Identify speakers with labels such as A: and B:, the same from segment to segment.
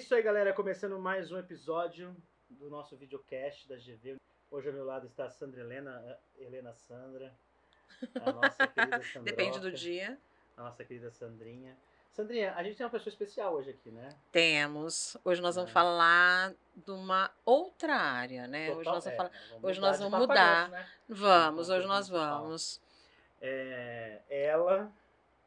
A: isso aí, galera. Começando mais um episódio do nosso videocast da GV. Hoje ao meu lado está a Sandra Helena, eh, Helena Sandra, a nossa querida Sandra.
B: Depende do dia.
A: A nossa querida Sandrinha. Sandrinha, a gente tem uma pessoa especial hoje aqui, né?
B: Temos. Hoje nós vamos
A: É.
B: falar de uma outra área, né? hoje
A: Total-
B: nós vamos
A: é,
B: falar.
A: vamos
B: hoje
A: mudar
B: nós vamos
A: a
B: mudar.
A: né?
B: Vamos,
A: Então,
B: hoje nós vamos.
A: É, ela,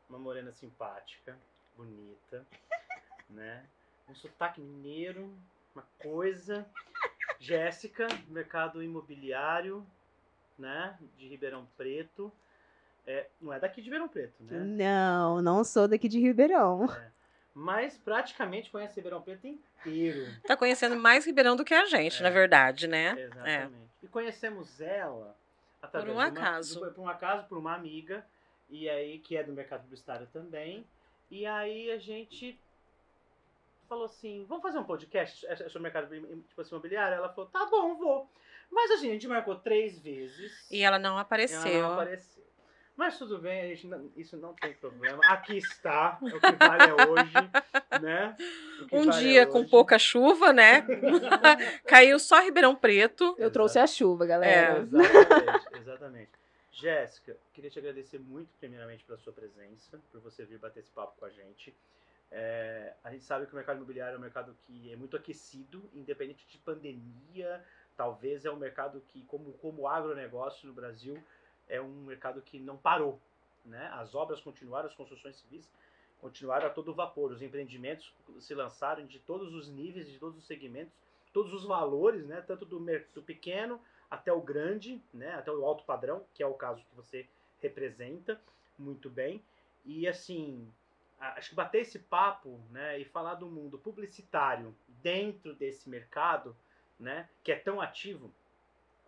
A: uma morena simpática, bonita, né? Um sotaque mineiro, uma coisa. Jéssica, mercado imobiliário, né? De Ribeirão Preto. É, não é daqui de Ribeirão Preto, né?
C: Não, não sou daqui de Ribeirão.
A: Mas praticamente conhece Ribeirão Preto inteiro.
B: Tá conhecendo mais Ribeirão do que a gente,
A: É.
B: na verdade, né?
A: Exatamente. E conhecemos ela através
B: Por um
A: de uma-
B: acaso.
A: Por, por um acaso, por uma amiga, e aí que é do mercado publicitário também. E aí a gente falou assim, vamos fazer um podcast é- sobre o mercado tipo assim, imobiliário? Ela falou, tá bom, vou. Mas assim, a gente marcou três vezes.
B: E ela não
A: ela
B: apareceu.
A: não apareceu. Mas tudo bem, a gente não- isso não tem problema. Aqui está, o que vale é hoje, né?
B: Um
A: vale é
B: dia com
A: hoje.
B: pouca chuva, né? Caiu só Ribeirão Preto.
C: Eu trouxe a chuva,
B: É.
C: galera.
A: Exatamente, exatamente. Jéssica, queria te agradecer muito, primeiramente, pela sua presença, por você vir bater esse papo com a gente. É, a gente sabe que o mercado imobiliário é um mercado que é muito aquecido, independente de pandemia. Talvez é um mercado que, como, como agronegócio no Brasil, é um mercado que não parou. Né? As obras continuaram, as construções civis continuaram a todo vapor. Os empreendimentos se lançaram de todos os níveis, de todos os segmentos, todos os valores, né? tanto do, do pequeno até o grande, né, até o alto padrão, que é o caso que você representa muito bem. E assim, acho que bater esse papo, né, e falar do mundo publicitário dentro desse mercado, né, que é tão ativo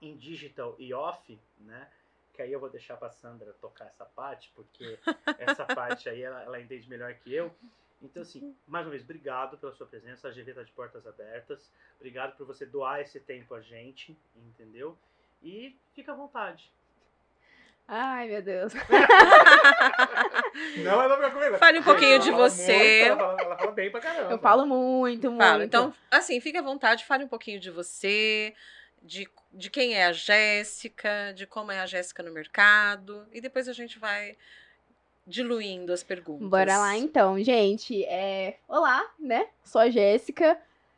A: em digital e off, né, que aí eu vou deixar para Sandra tocar essa parte, porque essa parte aí ela, ela entende melhor que eu. Então, assim, mais uma vez, obrigado pela sua presença. A GV está de portas abertas. Obrigado por você doar esse tempo a gente, entendeu? E fica à vontade.
C: Ai, meu Deus.
A: Não é pra comigo.
B: Fale um pouquinho de
A: ela
B: você.
A: muito, ela, fala, ela fala bem pra caramba.
C: Eu falo muito, muito.
B: Fala. Então, assim, fique à vontade, fale um pouquinho de você, de, de quem é a Jéssica, de como é a Jéssica no mercado, e depois a gente vai diluindo as perguntas.
C: Bora lá então, gente. É... Olá, né? Sou a Jéssica.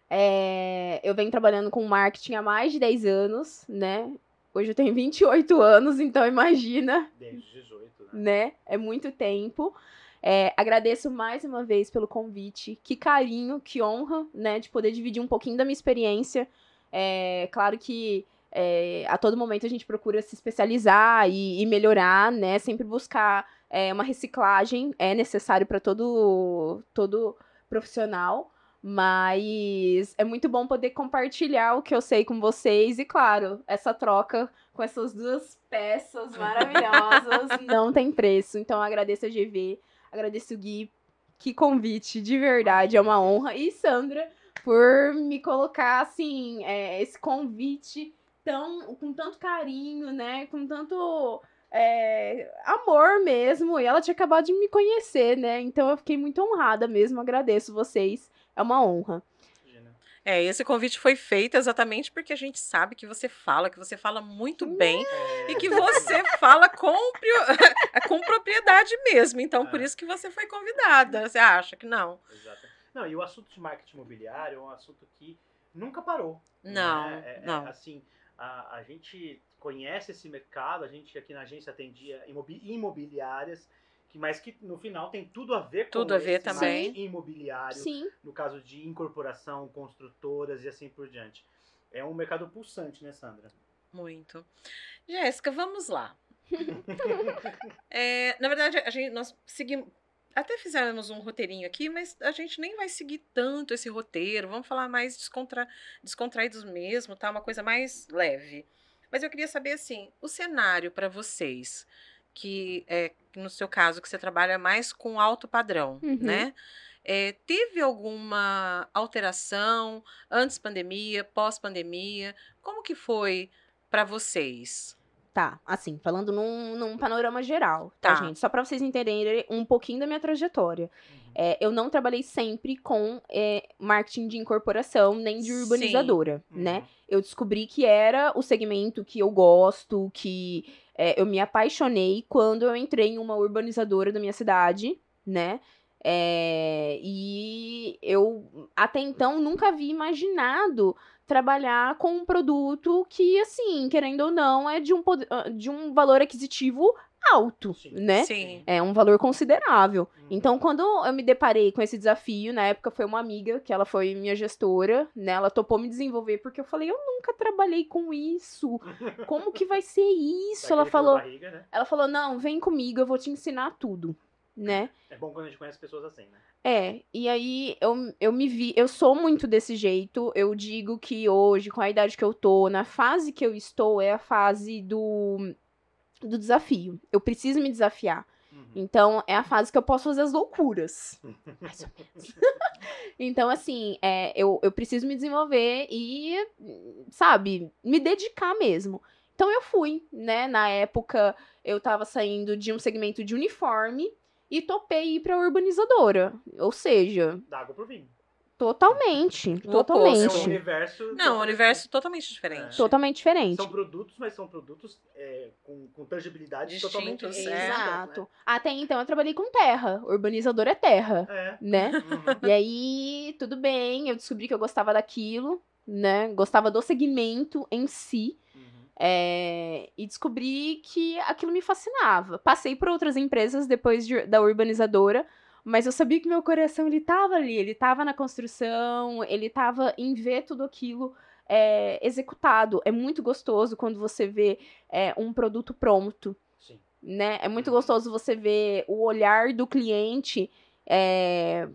C: É, Eu venho trabalhando com marketing há mais de 10 anos, né? Hoje eu tenho 28 anos, então imagina,
A: Desde 18, né?
C: né? É muito tempo. É, agradeço mais uma vez pelo convite. Que carinho, que honra, né? De poder dividir um pouquinho da minha experiência. É, claro que é, a todo momento a gente procura se especializar e, e melhorar, né? Sempre buscar é, uma reciclagem é necessário para todo todo profissional. Mas é muito bom poder compartilhar o que eu sei com vocês e, claro, essa troca com essas duas peças maravilhosas não tem preço. Então, agradeço a GV, agradeço o Gui. Que convite, de verdade, é uma honra. E Sandra, por me colocar, assim, é, esse convite tão, com tanto carinho, né? Com tanto é, amor mesmo. E ela tinha acabado de me conhecer, né? Então eu fiquei muito honrada mesmo. Agradeço vocês. É uma honra.
B: É, esse convite foi feito exatamente porque a gente sabe que você fala, que você fala muito bem
A: É,
B: e que você fala com, com propriedade mesmo. Então, por
A: É.
B: isso que você foi convidada. Você acha que não?
A: Exato. Não, e o assunto de marketing imobiliário é um assunto que nunca parou.
B: Não,
A: né? É- é,
B: não.
A: assim, a, a gente conhece esse mercado, a gente aqui na agência atendia imobi- imobiliárias, que, mas que no final tem tudo a ver com
B: Tudo a ver
A: esse
B: também.
A: imobiliário,
C: Sim.
A: no caso de incorporação, construtoras e assim por diante. É um mercado pulsante, né, Sandra?
B: Muito. Jéssica, vamos lá. É, na verdade, a gente, nós seguimos. Até fizemos um roteirinho aqui, mas a gente nem vai seguir tanto esse roteiro. Vamos falar mais descontra, descontraídos mesmo, tá? Uma coisa mais leve. Mas eu queria saber, assim, o cenário para vocês, que é, no seu caso, que você trabalha mais com alto padrão,
C: Uhum.
B: né? É, teve alguma alteração antes pandemia, pós pandemia? Como que foi para vocês?
C: Tá, assim, falando num, num panorama geral, tá,
B: Tá.
C: gente? Só pra vocês entenderem um pouquinho da minha trajetória. É, eu não trabalhei sempre com é, marketing de incorporação, nem de
B: Sim.
C: urbanizadora,
A: Uhum.
C: né? Eu descobri que era o segmento que eu gosto, que é, eu me apaixonei quando eu entrei em uma urbanizadora da minha cidade, né? É, e eu até então nunca havia imaginado trabalhar com um produto que, assim, querendo ou não, é de um, ah, de um valor aquisitivo alto,
A: Sim.
C: né?
B: Sim.
C: É um valor considerável.
A: Uhum.
C: Então, quando eu me deparei com esse desafio, na época foi uma amiga, que ela foi minha gestora, né? Ela topou me desenvolver, porque eu falei, eu nunca trabalhei com isso. Como que vai ser isso? Ela falou,
A: barriga, né?
C: ela falou, não, vem comigo, eu vou te ensinar tudo, né?
A: É bom quando a gente conhece pessoas assim, né?
C: É, e aí eu, eu me vi, eu sou muito desse jeito. Eu digo que hoje, com a idade que eu tô, na fase que eu estou, é a fase do, do desafio. Eu preciso me desafiar.
A: Uhum.
C: Então, é a fase que eu posso fazer as loucuras. Mais ou menos. então, assim, é, eu, eu preciso me desenvolver e, sabe, me dedicar mesmo. Então, eu fui, né? Na época, eu tava saindo de um segmento de uniforme e topei ir pra urbanizadora. Ou seja,
A: Dá água pro vinho.
C: Totalmente.
B: O
C: totalmente.
A: É um universo.
B: Não, um universo totalmente diferente.
C: Totalmente diferente.
A: São produtos, mas são produtos é, com, com tangibilidade
B: Distintos,
A: totalmente
B: é.
A: né?
C: Exato. Até então, eu trabalhei com terra. Urbanizador é terra,
A: É.
C: né?
A: Uhum.
C: E aí, tudo bem, eu descobri que eu gostava daquilo, né? Gostava do segmento em si.
A: Uhum.
C: é, e descobri que aquilo me fascinava. Passei por outras empresas depois de- da urbanizadora, mas eu sabia que meu coração ele tava ali, ele tava na construção, ele tava em ver tudo aquilo é, executado. É muito gostoso quando você vê é, um produto pronto
A: Sim.
C: né? É muito
A: Uhum.
C: gostoso você ver o olhar do cliente é,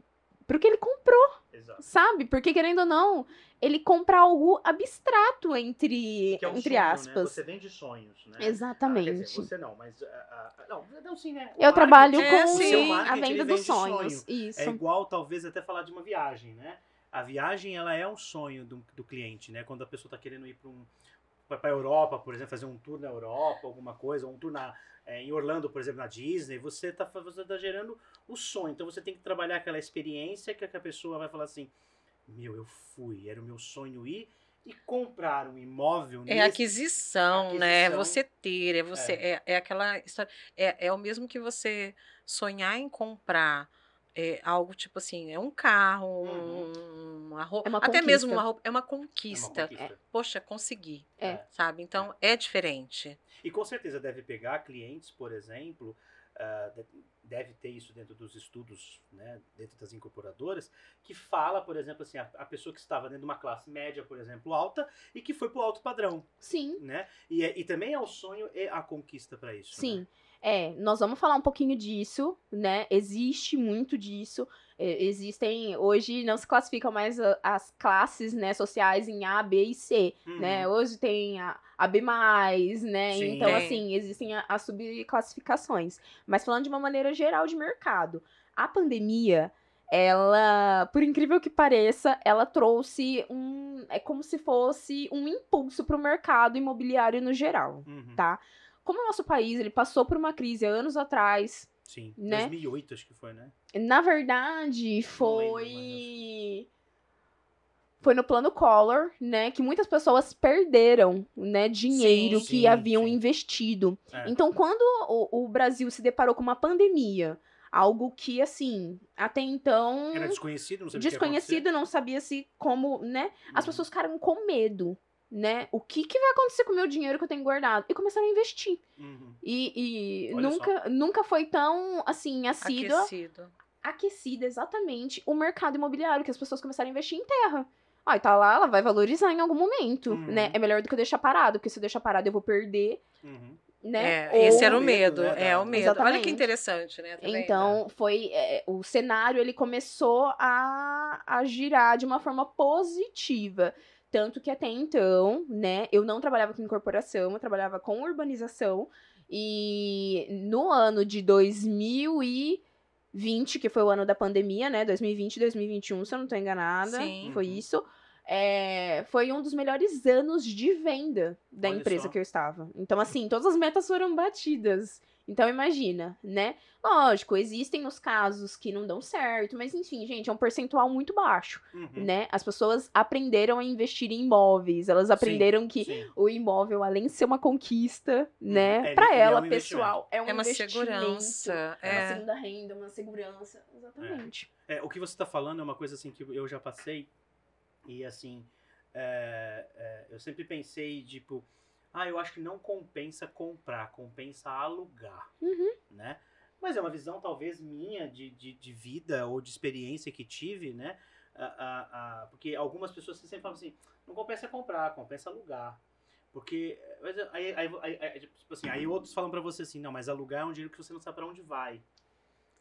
C: pro que ele comprou,
A: Exato.
C: sabe? Porque, querendo ou não, ele compra algo abstrato entre,
A: é um
C: entre
A: sonho, Né?
C: aspas.
A: Você vende sonhos, né?
C: Exatamente.
A: Ah, dizer, você não, mas. ah, ah, não, não, sim, né? O
C: Eu trabalho
B: É,
C: com
B: sim.
A: o seu
C: a venda dos sonhos.
A: sonho.
C: Isso.
A: É igual, talvez, até falar de uma viagem, né? A viagem, ela é um sonho do, do cliente, né? Quando a pessoa está querendo ir para um, a Europa, por exemplo, fazer um tour na Europa, alguma coisa, ou um tour na, é, em Orlando, por exemplo, na Disney, você está você tá gerando o sonho. Então, você tem que trabalhar aquela experiência que a pessoa vai falar assim, meu, eu fui, era o meu sonho ir e comprar um imóvel
B: É
A: nesse-
B: aquisição, né?
A: Aquisição.
B: Você ter, é você é, é aquela história, é, é o mesmo que você sonhar em comprar é, algo tipo assim, é um carro, um- uma roupa,
C: É uma
B: até mesmo
C: conquista.
B: uma roupa, é uma
A: É uma
B: conquista.
A: conquista.
B: Poxa, consegui,
C: É.
B: sabe? Então é diferente.
A: E com certeza deve pegar clientes, por exemplo, de- deve ter isso dentro dos estudos, né, dentro das incorporadoras, que fala, por exemplo, assim, a, a pessoa que estava dentro de uma classe média, por exemplo, alta, e que foi para o alto padrão,
C: Sim,
A: né? E, é- e também é o sonho e a conquista para isso.
C: sim.
A: né?
C: É, nós vamos falar um pouquinho disso, né? Existe muito disso. É, existem, hoje não se classificam mais as classes, né, sociais em A, B e C.
A: Uhum.
C: né? Hoje tem a, a B+, né?
A: Sim.
C: Então, assim, existem as subclassificações. Mas falando de uma maneira geral de mercado, a pandemia, ela, por incrível que pareça, ela trouxe um, é como se fosse um impulso para o mercado imobiliário no geral,
A: Uhum.
C: tá? Como o nosso país, ele passou por uma crise anos atrás,
A: Sim,
C: Né?
A: 2008 acho que foi, né?
C: Na verdade, foi. Foi no plano Collor, né? Que muitas pessoas perderam, né? Dinheiro
B: Sim,
C: que
A: sim,
C: haviam
A: sim.
C: investido.
A: É.
C: Então, quando o, o Brasil se deparou com uma pandemia, algo que, assim, até então.
A: Era desconhecido, não sabia
C: desconhecido, não sabia se como, né? As
A: Uhum.
C: pessoas ficaram com medo, né? O que, que vai acontecer com o meu dinheiro que eu tenho guardado? E começaram a investir.
A: Uhum.
C: E, e
A: Olha
C: nunca, nunca foi tão, assim, assídua
B: Aquecido.
C: aquecida exatamente o mercado imobiliário, que as pessoas começaram a investir em terra. Ah, e tá lá, ela vai valorizar em algum momento,
A: Uhum.
C: né? É melhor do que eu deixar parado, porque se eu deixar parado eu vou perder,
A: Uhum.
C: né?
B: É, esse
C: Ou-
B: era o
A: medo, né,
B: é
A: da-
B: o medo. Olha
C: Exatamente.
B: que interessante, né? Vendo?
C: Então, foi. é, o cenário ele começou a, a girar de uma forma positiva. Tanto que até então, né, eu não trabalhava com incorporação, eu trabalhava com urbanização. E no ano de 2020, que foi o ano da pandemia, né? 2020 e 2021, se eu não tô enganada,
B: Sim.
C: foi
A: Uhum.
C: isso. é, foi um dos melhores anos de venda da
A: Olha
C: empresa
A: só.
C: que eu estava. Então, assim, todas as metas foram batidas. Então, imagina, né? Lógico, existem os casos que não dão certo, mas enfim, gente, é um percentual muito baixo,
A: Uhum.
C: né? As pessoas aprenderam a investir em imóveis, elas aprenderam que
A: Sim.
C: o imóvel, além de ser uma conquista, né,
A: é,
C: pra
A: ele é
C: ela,
A: um
C: pessoal, é um
B: É uma segurança.
C: É uma
B: É.
C: segunda renda, uma segurança. Exatamente.
A: É, o que você está falando é uma coisa assim que eu já passei e assim é, é, eu sempre pensei tipo ah eu acho que não compensa comprar compensa alugar
C: Uhum.
A: né mas é uma visão talvez minha de, de, de vida ou de experiência que tive né Ah, ah, ah, porque algumas pessoas sempre falam assim não compensa comprar compensa alugar porque aí, aí, aí- aí, tipo assim, aí outros falam para você assim não mas alugar é um dinheiro que você não sabe para onde vai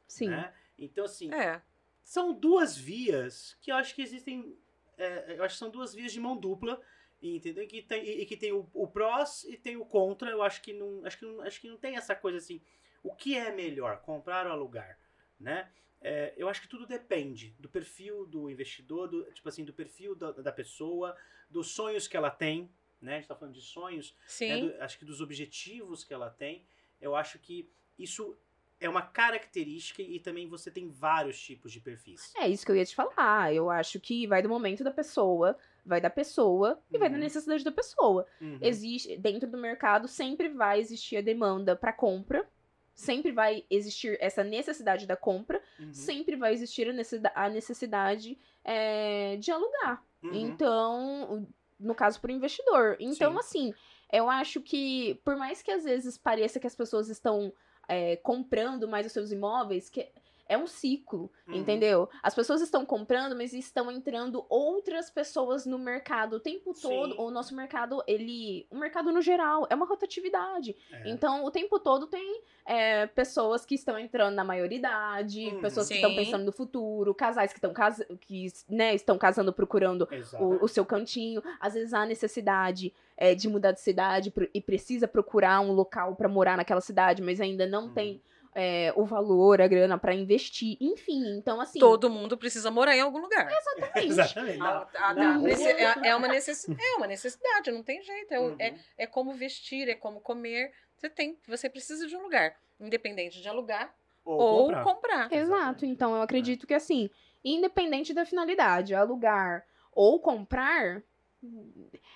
C: Sim.
A: né? então assim
B: É.
A: são duas vias que eu acho que existem. é, eu acho que são duas vias de mão dupla. Entendeu? E que tem, e que tem o, o prós e tem o contra. Eu acho que não. Acho que não, acho que não tem essa coisa assim. O que é melhor, comprar ou alugar? Né? É, eu acho que tudo depende do perfil do investidor, do, tipo assim, do perfil da, da pessoa, dos sonhos que ela tem. Né? A gente tá falando de sonhos né, do- acho que dos objetivos que ela tem. Eu acho que isso é uma característica e também você tem vários tipos de perfis.
C: É isso que eu ia te falar. Eu acho que vai do momento da pessoa, vai da pessoa e vai da
A: Uhum.
C: necessidade da pessoa.
A: Uhum.
C: Existe dentro do mercado sempre vai existir a demanda para compra, sempre vai existir essa necessidade da compra,
A: Uhum.
C: sempre vai existir a necessida- a necessidade é, de alugar.
A: Uhum.
C: Então, no caso para o investidor. Então,
A: Sim.
C: assim, eu acho que por mais que às vezes pareça que as pessoas estão é, comprando mais os seus imóveis, que é um ciclo,
A: Uhum.
C: entendeu? As pessoas estão comprando, mas estão entrando outras pessoas no mercado o tempo
A: Sim.
C: todo. O nosso mercado, ele, o mercado no geral, é uma rotatividade.
A: É.
C: Então, o tempo todo tem é, pessoas que estão entrando na maioridade,
A: Uhum.
C: pessoas que
B: Sim.
C: estão pensando no futuro, casais que estão casa que, né, estão casando procurando o, o seu cantinho. Às vezes há necessidade é, de mudar de cidade e precisa procurar um local pra morar naquela cidade, mas ainda não
A: Uhum.
C: tem é, o valor, a grana pra investir. Enfim, então assim.
B: Todo mundo precisa morar em algum lugar.
C: Exatamente.
A: Exatamente.
B: Tá,
A: na
B: tá.
A: rua-
B: Preci- É, é uma necessidade, é uma necessidade, não tem jeito. É, o-
A: Uhum.
B: é, é como vestir, é como comer. Você tem, você precisa de um lugar, independente de alugar
A: Ou,
B: ou
A: comprar.
B: comprar.
C: Exato. Então eu acredito que assim, independente da finalidade, alugar ou comprar.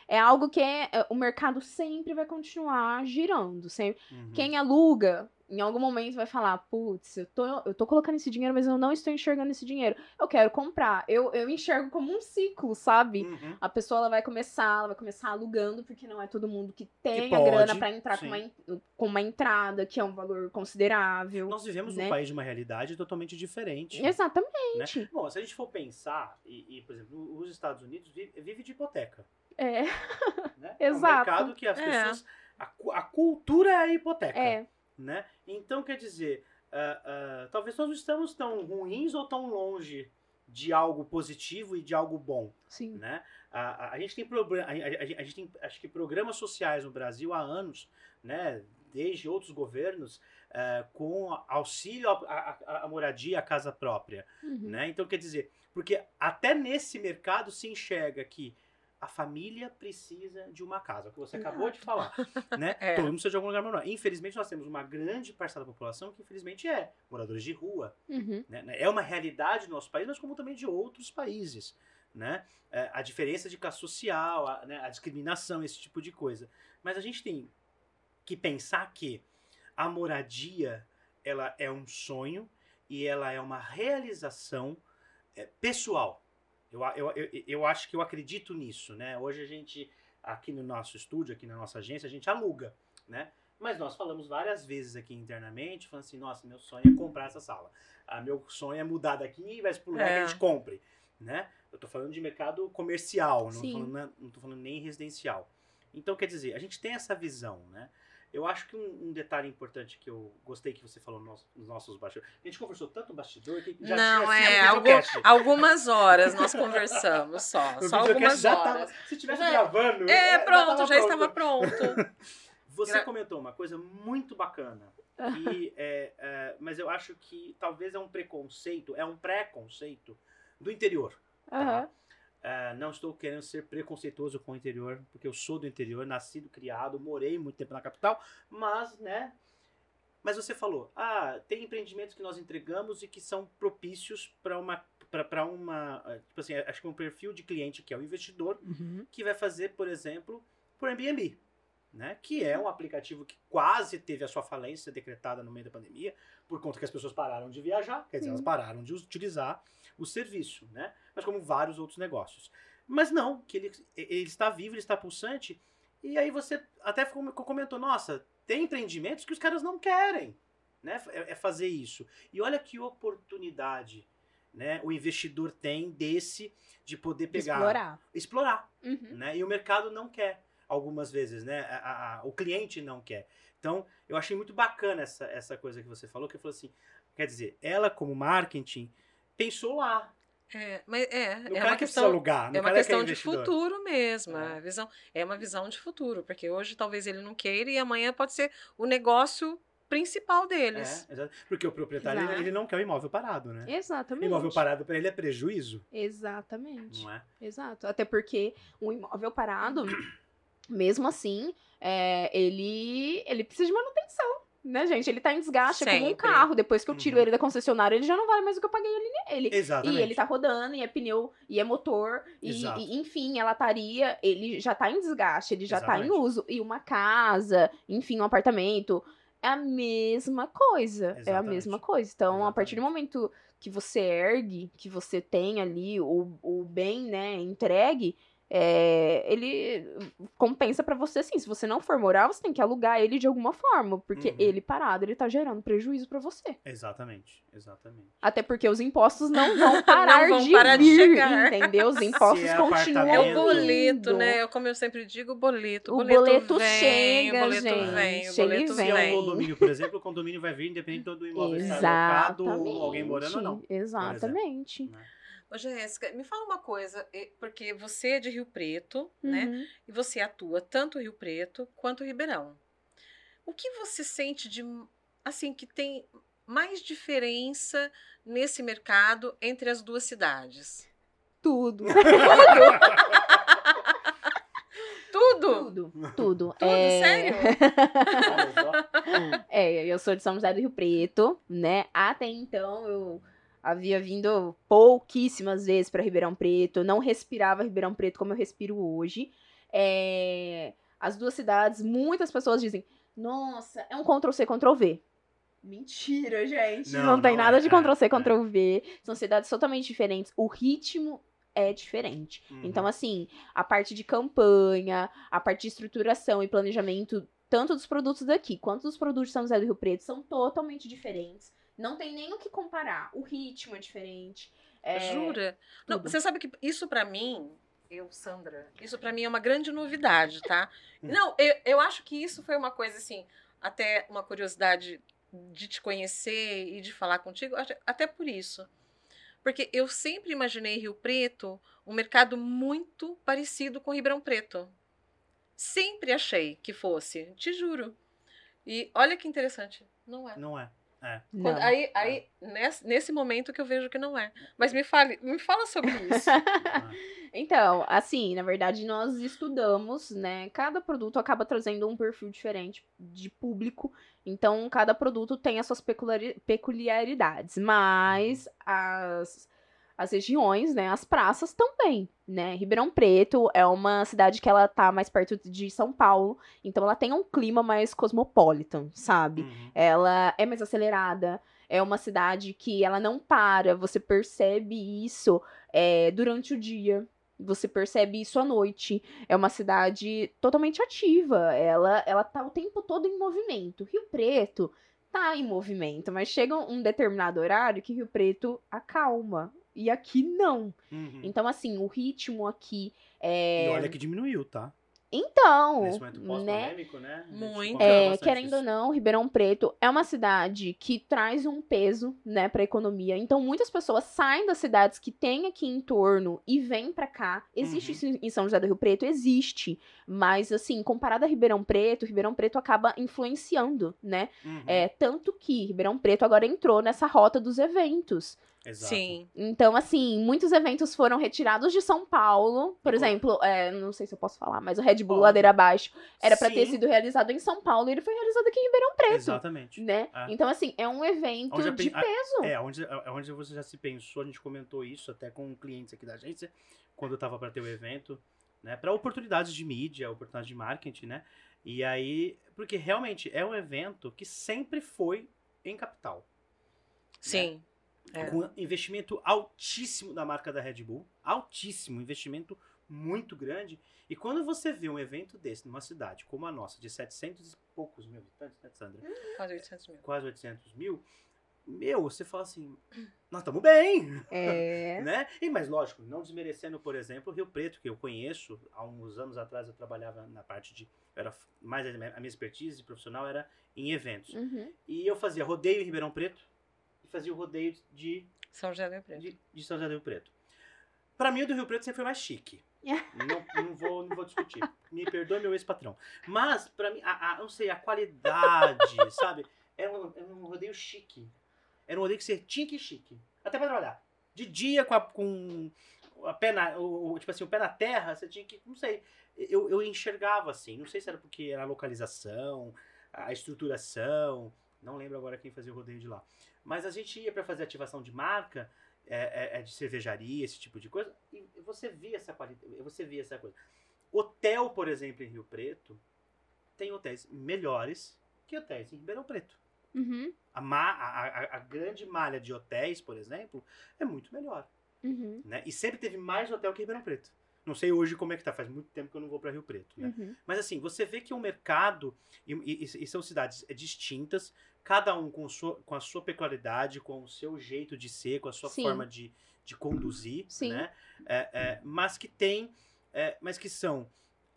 C: É algo que é, é, o mercado sempre vai continuar girando. Sempre.
A: Uhum.
C: Quem aluga, em algum momento vai falar, putz, eu tô, eu tô colocando esse dinheiro, mas eu não estou enxergando esse dinheiro. Eu quero comprar. Eu, eu enxergo como um ciclo, sabe?
A: Uhum.
C: A pessoa ela vai começar, ela vai começar alugando, porque não é todo mundo que tem a
A: pode,
C: grana pra entrar com uma, com uma entrada, que é um valor considerável.
A: Nós vivemos
C: né?
A: num país de uma realidade totalmente diferente.
C: Exatamente.
A: né? Bom, se a gente for pensar, e, e, por exemplo, os Estados Unidos vive, vive de hipoteca.
C: É,
A: Né? É um
C: Exato.
A: mercado que as
B: É.
A: pessoas. A, a cultura é a hipoteca.
C: é.
A: Né? Então, quer dizer, ah, ah, talvez nós não estamos tão ruins ou tão longe de algo positivo e de algo bom,
C: Sim.
A: né? A, a, a gente tem a, a- gente tem, acho que programas sociais no Brasil há anos, né? Desde outros governos, ah, com auxílio à moradia, à casa própria,
C: Uhum.
A: né? Então, quer dizer, porque até nesse mercado se enxerga que a família precisa de uma casa, é o que você acabou de falar, né?
B: É.
A: Todo mundo precisa de algum lugar morar. Infelizmente, nós temos uma grande parcela da população que, infelizmente, é moradores de rua,
C: Uhum.
A: né? É uma realidade do nosso país, mas como também de outros países, né? É, a diferença de classe social, a, né, a discriminação, esse tipo de coisa. Mas a gente tem que pensar que a moradia, ela é um sonho e ela é uma realização é, pessoal. Eu, eu, eu, eu acho que eu acredito nisso, né? Hoje a gente, aqui no nosso estúdio, aqui na nossa agência, a gente aluga, né? Mas nós falamos várias vezes aqui internamente, falando assim, nossa, meu sonho é comprar essa sala. Ah, meu sonho é mudar daqui e vai pro lugar que
B: É.
A: a gente compre, né? Eu tô falando de mercado comercial, não falando, não tô falando nem residencial. Então, quer dizer, a gente tem essa visão, né? Eu acho que um, um detalhe importante que eu gostei que você falou nos, nos nossos bastidores. A gente conversou tanto bastidor que já
B: não,
A: tinha
B: é.
A: sido
B: algu-
A: videocast.
B: algumas horas nós conversamos só. Só algumas
A: já
B: horas.
A: tava- se tivesse
B: Já-
A: gravando.
B: É, pronto,
A: tava
B: já estava pronto.
A: Você
B: Gra-
A: comentou uma coisa muito bacana. Que é, é, mas eu acho que talvez é um preconceito, é um preconceito do interior.
C: Aham.
A: Ah, não estou querendo ser preconceituoso com o interior, porque eu sou do interior, nascido, criado, morei muito tempo na capital, mas, né? Mas você falou, ah, tem empreendimentos que nós entregamos e que são propícios para uma para uma, ah, tipo assim, acho que um perfil de cliente que é o investidor,
C: Uhum.
A: que vai fazer, por exemplo, por Airbnb, né? Que é um aplicativo que quase teve a sua falência decretada no meio da pandemia, por conta que as pessoas pararam de viajar, quer dizer,
C: Sim.
A: elas pararam de utilizar o serviço, né? Mas como vários outros negócios. Mas não, que ele, ele está vivo, ele está pulsante, e aí você até com- comentou, nossa, tem empreendimentos que os caras não querem, né? É, é fazer isso. E olha que oportunidade, né? O investidor tem desse de poder
C: De
A: pegar,
C: Explorar.
A: explorar
C: Uhum.
A: né? E o mercado não quer, algumas vezes, né? A- a- o cliente não quer. Então, eu achei muito bacana essa, essa coisa que você falou, que falou assim, quer dizer, ela como marketing pensou lá.
B: É, mas é,
A: No
B: é
A: cara
B: uma questão,
A: alugar, no
B: é uma questão
A: que é
B: de futuro mesmo.
A: É.
B: A visão, é uma visão de futuro, porque hoje talvez ele não queira e amanhã pode ser o negócio principal deles.
A: É. Porque o proprietário, ele, ele não quer o imóvel parado, né?
C: Exatamente.
A: Imóvel parado para ele é prejuízo,
C: Exatamente.
A: não é?
C: Exato. Até porque um imóvel parado, mesmo assim, é, ele, ele precisa de manutenção. Né, gente? Ele tá em desgaste, é como um
B: Sempre.
C: carro. Depois que eu tiro
A: Uhum.
C: ele da concessionária, ele já não vale mais o que eu paguei ele nele.
A: Exatamente.
C: E ele tá rodando, e é pneu, e é motor, e, e, enfim, a lataria, ele já tá em desgaste, ele já tá em
A: Exatamente.
C: uso. E uma casa, enfim, um apartamento, é a mesma coisa. É a
A: Exatamente.
C: mesma coisa. Então, a partir do
A: Exatamente.
C: momento que você ergue, que você tem ali o, o bem, né, entregue, é, ele compensa pra você sim. Se você não for morar, você tem que alugar ele de alguma forma, porque
A: Uhum.
C: ele parado, ele tá gerando prejuízo pra você.
A: Exatamente, exatamente.
C: Até porque os impostos não vão parar,
B: vão
C: de,
B: parar de
C: vir,
B: chegar.
C: entendeu? Os impostos
A: é
C: continuam
B: É o boleto, né? Eu, Como eu sempre digo, o boleto.
C: O boleto
B: vem,
C: chega,
B: o boleto
C: gente,
B: vem, o boleto
A: Se é um
C: vem.
A: condomínio, por exemplo, o condomínio vai vir independente do imóvel estar alocado ou alguém morando ou não.
C: Exatamente.
A: né?
B: Ô, Jéssica, me fala uma coisa, porque você é de Rio Preto, né?
C: Uhum.
B: E você atua tanto Rio Preto quanto Ribeirão. O que você sente de assim que tem mais diferença nesse mercado entre as duas cidades?
C: Tudo.
B: Tudo.
C: Tudo. Tudo.
B: Tudo,
C: É,
B: sério?
C: É, eu sou de São José do Rio Preto, né? Até então eu havia vindo pouquíssimas vezes para Ribeirão Preto, não respirava Ribeirão Preto como eu respiro hoje. É, As duas cidades, muitas pessoas dizem: Nossa, é um Ctrl-C, Ctrl-V. Mentira, gente. Não,
A: Não,
C: tem
A: não
C: nada
A: é,
C: de
A: é,
C: Ctrl-C,
A: é.
C: Ctrl-V. São cidades totalmente diferentes. O ritmo é diferente.
A: Uhum.
C: Então, assim, a parte de campanha, a parte de estruturação e planejamento, tanto dos produtos daqui quanto dos produtos de São José do Rio Preto, são totalmente diferentes. Não tem nem o que comparar. O ritmo é diferente. É,
B: Jura? Não,
C: tudo.
B: você sabe que isso pra mim, eu, Sandra, isso pra mim é uma grande novidade, tá?
A: Hum.
B: Não, eu, eu acho que isso foi uma coisa assim, até uma curiosidade de te conhecer e de falar contigo, até- até por isso. Porque eu sempre imaginei Rio Preto um mercado muito parecido com Ribeirão Preto. Sempre achei que fosse, te juro. E olha que interessante, não é.
A: Não é. É.
B: Quando- aí, aí nesse, nesse momento que eu vejo que não é. Mas me fale, me fala sobre isso.
C: Então, assim, na verdade, nós estudamos, né? Cada produto acaba trazendo um perfil diferente de público. Então, cada produto tem as suas peculiari- peculiaridades. Mas as, as regiões, né? As praças também, né? Ribeirão Preto é uma cidade que ela tá mais perto de São Paulo. Então, ela tem um clima mais cosmopolitan, sabe?
A: Uhum.
C: ela é mais acelerada, é uma cidade que ela não para, você percebe isso é, durante o dia, você percebe isso à noite. É uma cidade totalmente ativa, ela, ela tá o tempo todo em movimento. Rio Preto tá em movimento, mas chega um determinado horário que Rio Preto acalma. E aqui não.
A: Uhum.
C: Então, assim, o ritmo aqui é.
A: E olha que diminuiu, tá?
C: Então,
A: Nesse momento
C: né?
A: pós-pandêmico, né? Gente
B: Muito.
C: É, querendo
A: isso.
C: ou não, Ribeirão Preto é uma cidade que traz um peso, né, para a economia. Então, muitas pessoas saem das cidades que tem aqui em torno e vêm para cá. Existe
A: Uhum.
C: isso em São José do Rio Preto? Existe. Mas, assim, comparado a Ribeirão Preto, Ribeirão Preto acaba influenciando, né?
A: Uhum.
C: É, tanto que Ribeirão Preto agora entrou nessa rota dos eventos.
A: Exato.
B: Sim.
C: Então, assim, muitos eventos foram retirados de São Paulo. Por
A: E
C: exemplo, é, não sei se eu posso falar, mas o Red Bull
A: Pode.
C: Ladeira Abaixo era pra ter sido realizado em São Paulo e ele foi realizado aqui em Ribeirão Preto.
A: Exatamente.
C: Né?
A: É.
C: Então, assim, é um evento
A: Onde
C: de
A: a-
C: peso.
A: É, onde, é onde você já se pensou, a gente comentou isso até com clientes aqui da agência, quando eu tava para ter o evento, né? Para oportunidades de mídia, oportunidades de marketing, né? E aí, porque realmente é um evento que sempre foi em capital.
B: Sim. É.
A: Com investimento altíssimo da marca da Red Bull, altíssimo, investimento muito grande. E quando você vê um evento desse numa cidade como a nossa, de 700 e poucos mil habitantes, né, Sandra?
B: Quase 800 mil.
A: Quase 800 mil. Meu, você fala assim, nós estamos bem,
C: É.
A: né? E, mas lógico, não desmerecendo, por exemplo, o Rio Preto, que eu conheço. Há uns anos atrás eu trabalhava na parte de... Era mais a minha a minha expertise profissional era em eventos.
C: Uhum.
A: E eu fazia rodeio em Ribeirão Preto e fazia o rodeio de
B: São José do Rio Preto.
A: de, de São José do Rio Preto. Pra mim, o do Rio Preto sempre foi mais chique. não, não, vou, não vou discutir. Me perdoe, meu ex-patrão. Mas, pra mim, a, a- não sei, a qualidade, sabe? Era um, era um rodeio chique. Era um rodeio que você tinha que ir chique. Até pra trabalhar. De dia, com a, com a pé na, o- tipo assim, o pé na terra, você tinha que, não sei. Eu, eu enxergava assim. Não sei se era porque era a localização, a estruturação. Não lembro agora quem fazia o rodeio de lá. Mas a gente ia pra fazer ativação de marca, é, é- é de cervejaria, esse tipo de coisa, e você via essa qualidade, você via essa coisa. Hotel, por exemplo, em Rio Preto, tem hotéis melhores que hotéis em Ribeirão Preto.
C: Uhum.
A: A, ma- a- a- grande malha de hotéis, por exemplo, é muito melhor.
C: Uhum.
A: Né? E sempre teve mais hotel que Ribeirão Preto. Não sei hoje como é que tá, faz muito tempo que eu não vou para Rio Preto. Né?
C: Uhum.
A: Mas assim, você vê que é um mercado, e, e- e são cidades distintas, cada um com, sua, com a sua peculiaridade, com o seu jeito de ser, com a sua
C: Sim.
A: forma de, de conduzir,
C: Sim.
A: né? É, é, mas que tem, é, mas que são,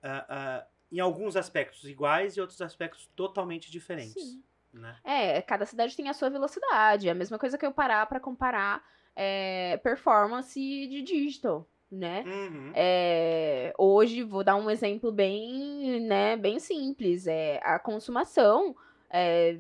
A: ah, ah, em alguns aspectos iguais e outros aspectos totalmente diferentes.
C: Sim.
A: Né?
C: É, cada cidade tem a sua velocidade. É a mesma coisa que eu parar pra comparar é, performance de digital, né?
A: Uhum.
C: É, hoje, vou dar um exemplo bem, né, bem simples. É a consumação é,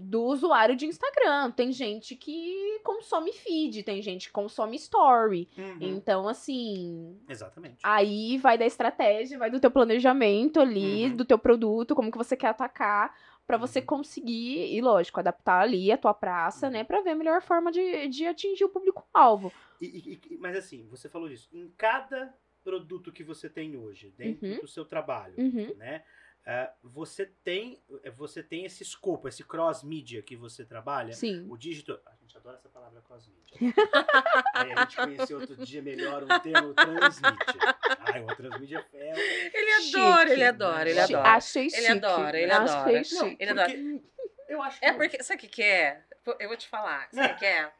C: do usuário de Instagram. Tem gente que consome feed, tem gente que consome story.
A: Uhum.
C: Então, assim,
A: Exatamente.
C: aí vai da estratégia, vai do teu planejamento ali,
A: Uhum.
C: do teu produto, como que você quer atacar, pra você
A: Uhum.
C: conseguir, e lógico, adaptar ali a tua praça,
A: Uhum.
C: né, pra ver a melhor forma de, de atingir o público-alvo.
A: Mas assim, você falou isso. Em cada produto que você tem hoje, dentro
C: Uhum.
A: do seu trabalho,
C: Uhum.
A: né? Ah, você tem você tem esse escopo, esse cross mídia que você trabalha.
C: Sim.
A: O digital, a gente adora essa palavra cross mídia. Aí a gente conheceu outro dia melhor um termo transmídia. Ai, o transmídia é
B: Ele
C: Chique.
B: adora, ele adora, ele
A: Chique.
B: adora.
C: Achei chique.
B: adora, ele
C: Achei
B: adora.
C: chique.
A: Não,
B: Ele
A: porque eu acho que
B: É porque, sabe o que que é? Eu vou te falar, sabe o que que é?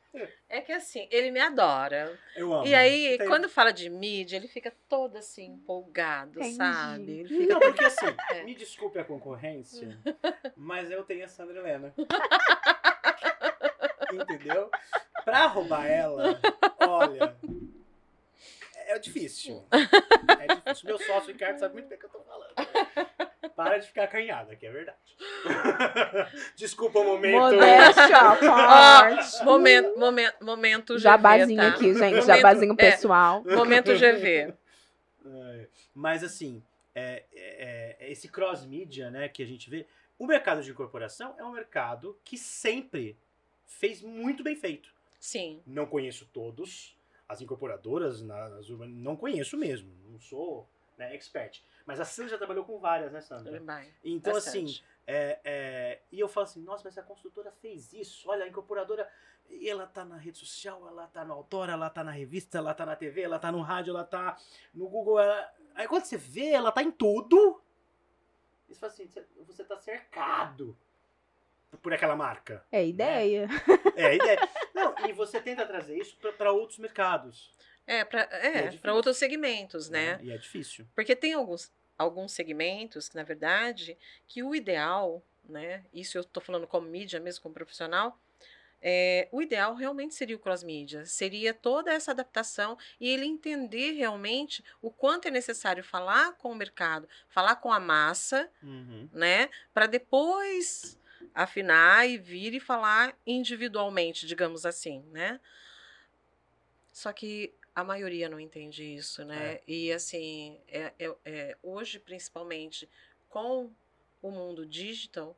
B: É que assim, ele me adora.
A: eu amo.
B: E aí,
A: Tem-
B: quando fala de mídia, ele fica todo assim, empolgado,
C: Entendi.
B: sabe? Ele fica.
A: Não, porque assim,
B: É.
A: me desculpe a concorrência, mas eu tenho a Sandra Helena. Entendeu? Pra roubar ela, olha. É difícil. É difícil. Meu sócio Ricardo sabe muito bem o que eu tô falando. Para de ficar acanhada, que é verdade. Desculpa o momento.
C: Modéstia parte.
B: Momento, momento, momento GV,
C: Jabazinho
B: tá?
C: aqui, gente.
B: Momento-
C: Jabazinho
B: é.
C: pessoal.
B: Momento GV.
A: É, Mas assim, é, é, é, esse cross-mídia né, que a gente vê, o mercado de incorporação é um mercado que sempre fez muito bem feito.
B: Sim.
A: Não conheço todos, as incorporadoras, na- nas não conheço mesmo, não sou né, expert. Mas a Sandra já trabalhou com várias, né, Sandra?
B: Vai.
A: Então, assim,
B: Bastante.
A: é, é, e eu falo assim, nossa, mas a construtora fez isso, olha, a incorporadora, e ela tá na rede social, ela tá no outdoor, ela tá na revista, ela tá na TV, ela tá no rádio, ela tá no Google, ela... aí quando você vê, ela tá em tudo, e você fala assim, você- tá cercado por aquela marca.
C: É ideia.
A: É a ideia. Não, e você tenta trazer isso para outros mercados.
B: É, para
A: É
B: é, outros segmentos, né?
A: E é difícil.
B: Porque tem alguns, alguns segmentos que, na verdade, que o ideal, né? Isso eu estou falando como mídia, mesmo como profissional, é, o ideal realmente seria o cross-mídia, seria toda essa adaptação e ele entender realmente o quanto é necessário falar com o mercado, falar com a massa,
A: Uhum.
B: né? Para depois afinar e vir e falar individualmente, digamos assim, né? Só que a maioria não entende isso, né? E assim, é, é- é, hoje principalmente com o mundo digital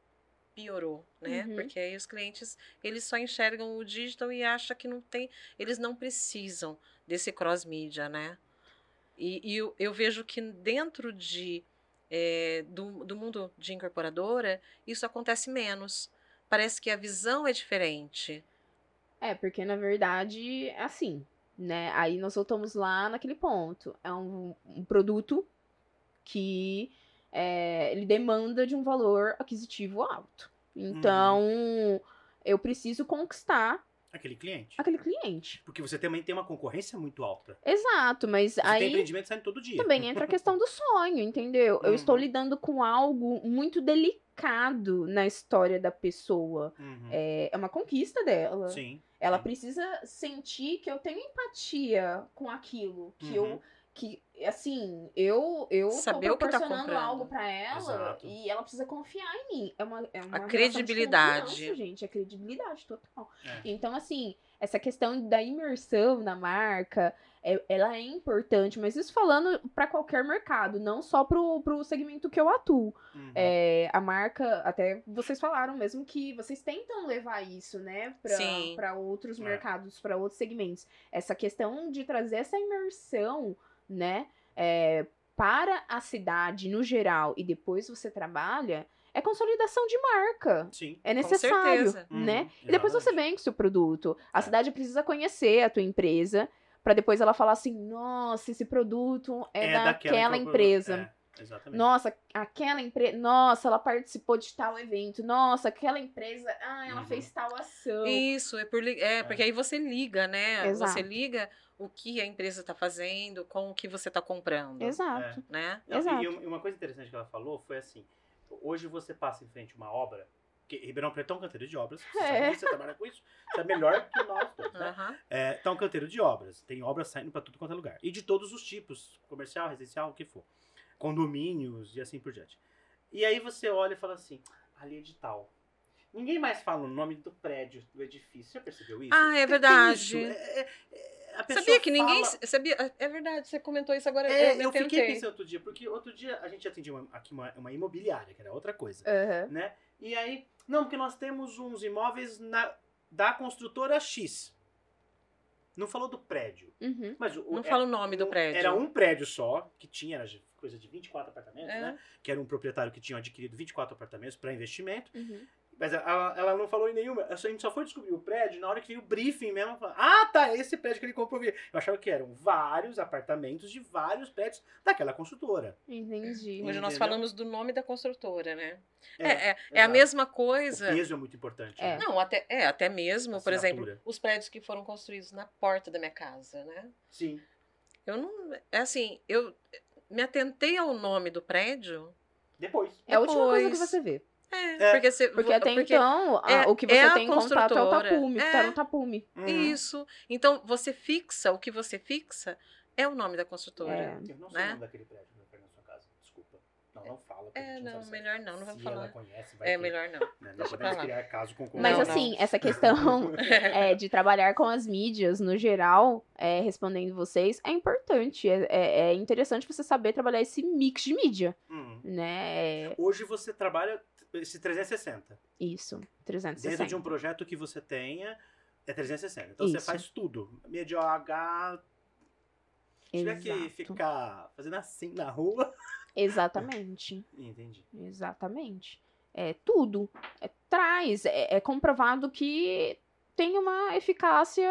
B: piorou, né?
C: Uhum.
B: Porque aí os clientes eles só enxergam o digital e acham que não tem, eles não precisam desse cross mídia, né? E, e eu, eu vejo que dentro de eh, do, do mundo de incorporadora isso acontece menos. Parece que a visão é diferente.
C: É, porque na verdade é assim, né? Aí nós voltamos lá naquele ponto. É um, um produto que é, ele demanda de um valor aquisitivo alto. Então, eu preciso conquistar
A: Aquele cliente.
C: aquele cliente.
A: Porque você também tem uma concorrência muito alta.
C: Exato, mas
A: Você tem
C: aí
A: empreendimento saindo todo dia.
C: também entra a questão do sonho, entendeu? Eu
A: Uhum.
C: estou lidando com algo muito delicado na história da pessoa.
A: Uhum.
C: É, é uma conquista dela.
A: Sim.
C: Ela
A: sim.
C: precisa sentir que eu tenho empatia com aquilo, que
A: Uhum.
C: eu que assim, eu eu
B: Saber
C: tô
B: o que tá
C: proporcionando
B: comprando.
C: algo pra ela
A: Exato.
C: e ela precisa confiar em mim. É uma, é uma de
B: credibilidade.
C: gente, é credibilidade total.
A: É.
C: Então assim, essa questão da imersão na marca, é- ela é importante, mas isso falando pra qualquer mercado, não só pro, pro segmento que eu atuo.
A: Uhum.
C: É, a marca, até vocês falaram mesmo que vocês tentam levar isso, né, para outros
A: É.
C: mercados, para outros segmentos. Essa questão de trazer essa imersão, né, é, para a cidade no geral e depois você trabalha, é consolidação de marca.
A: Sim.
C: É
B: Com
C: necessário,
B: certeza.
C: né?
A: Uhum,
C: E depois você
A: exatamente.
C: vende seu produto. A
A: É.
C: cidade precisa conhecer a tua empresa para depois ela falar assim: "Nossa, esse produto é, daquela,
A: incorpora-
C: empresa".
A: É, exatamente.
C: Nossa, aquela empresa. Nossa, ela participou de tal evento. Nossa, aquela empresa. Ah, ela
A: Uhum.
C: fez tal ação.
B: Isso, é, por, li- é, porque aí você liga, né?
C: Exato.
B: Você liga o que a empresa está fazendo com o que você está comprando.
C: Exato.
B: Né?
A: Não,
C: Exato.
A: E uma coisa interessante que ela falou foi assim: hoje você passa em frente a uma obra, que Ribeirão Preto é um canteiro de obras, você
C: É.
A: sabe você trabalha com isso, você é melhor que nós todos, né?
B: Aham.
A: É, tá um canteiro de obras, tem obras saindo pra tudo quanto é lugar. E de todos os tipos, comercial, residencial, o que for. Condomínios e assim por diante. E aí você olha e fala assim, ali é de tal. Ninguém mais fala o nome do prédio, do edifício. Já percebeu isso?
B: Ah, é verdade.
A: É- é- é-
B: Sabia que ninguém.
A: fala-
B: Sabia, é verdade, você comentou isso agora.
A: É,
B: eu,
A: eu fiquei pensando outro dia, porque outro dia a gente atendia uma- aqui uma, uma imobiliária, que era outra coisa,
C: Aham.
A: né? E aí, não, porque nós temos uns imóveis na, da construtora X. Não falou do prédio.
C: Uhum.
A: Mas o,
B: Não
A: é-
B: fala o nome do prédio.
A: Era um prédio só, que tinha era coisa de 24 apartamentos,
B: É.
A: né? Que era um proprietário que tinha adquirido 24 apartamentos para investimento.
C: Uhum.
A: Mas ela, ela não falou em nenhuma. A gente só foi descobrir o prédio na hora que veio o briefing mesmo. falou, Ah, tá, esse prédio que ele comprou. Eu achava que eram vários apartamentos de vários prédios daquela construtora.
C: Entendi.
B: Hoje nós falamos do nome da construtora, né? É,
A: É,
B: é, é a mesma
A: O
B: coisa.
A: peso é muito importante.
C: É.
A: né?
B: Não, até, é, até mesmo, por exemplo, os prédios que foram construídos na porta da minha casa, né?
A: Sim.
B: Eu não. É assim, eu me atentei ao nome do prédio.
A: Depois.
C: É a última coisa que você vê.
B: É,
A: É,
B: porque você.
C: Porque até
B: porque-
C: então, a-
B: é-
C: o que
B: é
C: você
B: a
C: tem em contato é o tapume, que tá
B: É.
C: no tapume.
A: Uhum.
B: Isso. Então, você fixa, o que você fixa é o nome da construtora.
C: É.
A: Eu não sei
B: né?
A: o nome daquele prédio que foi na sua casa. Desculpa. Não, não fala.
B: É, não,
A: se-
B: melhor não, não vamos falar.
A: conhece, vai
B: É, melhor não.
A: né, Não
B: Deixa lá.
A: criar caso com
C: Mas
B: Não,
C: assim, essa questão é, de trabalhar com as mídias no geral, é, respondendo vocês, é importante. É, é- é interessante você saber trabalhar esse mix de mídia,
A: Uhum.
C: né? É
A: Hoje você trabalha esse 360.
C: isso, 360.
A: Dentro de um projeto que você tenha, é 360. Então você
C: Isso.
A: faz tudo. OH. Se tiver que ficar fazendo assim na rua.
C: Exatamente.
A: Entendi.
C: Exatamente. É tudo. É, traz. É, é comprovado que tem uma eficácia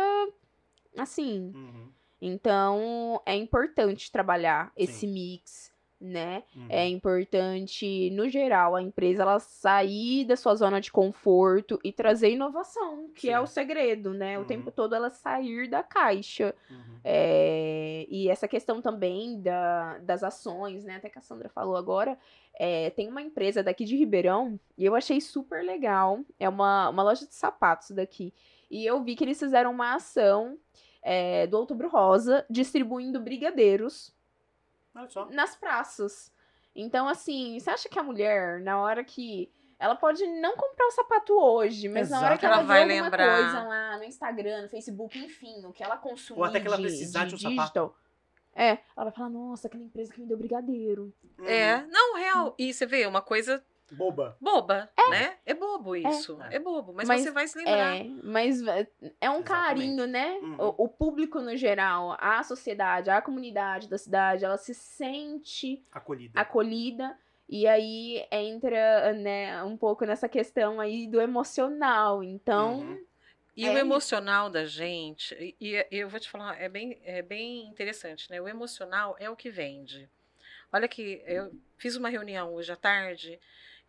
C: assim.
A: Uhum.
C: Então é importante trabalhar esse
A: Sim.
C: mix, né?
A: Uhum.
C: É importante, no geral, a empresa ela sair da sua zona de conforto e trazer inovação, que é
A: Sim.
C: o segredo, né? O
A: Uhum.
C: tempo todo ela sair da caixa.
A: Uhum.
C: É, e essa questão também da, das ações, né? Até que a Sandra falou agora. é, tem uma empresa daqui de Ribeirão e eu achei super legal. É uma, uma loja de sapatos daqui. E eu vi que eles fizeram uma ação é, do Outubro Rosa distribuindo brigadeiros. Nas praças. Então, assim, você acha que a mulher, na hora que ela pode não comprar o sapato hoje, mas na hora que ela,
B: Ela
C: vê
B: vai
C: alguma
B: lembrar.
C: coisa lá no Instagram, no Facebook, enfim, o que ela consumir
A: Ou até que ela
C: de,
A: precisar de um sapato.
C: digital, É, ela vai falar, nossa, aquela empresa que me deu brigadeiro.
B: É, não, real. E você vê, uma coisa
A: Boba.
B: boba, né? É bobo isso. É,
A: É.
B: bobo. Mas,
C: Mas
B: você vai se lembrar.
C: É, mas é é um
A: Exatamente.
C: carinho, né?
A: Uhum.
C: O, o público no geral, a sociedade, a comunidade da cidade, ela se sente
A: Acolhida.
C: acolhida. E aí entra, né, um pouco nessa questão aí do emocional. Então,
A: Uhum.
B: E
C: É
B: o emocional da gente, e, e eu vou te falar, é bem, é bem interessante, né? O emocional é o que vende. Olha que eu fiz uma reunião hoje à tarde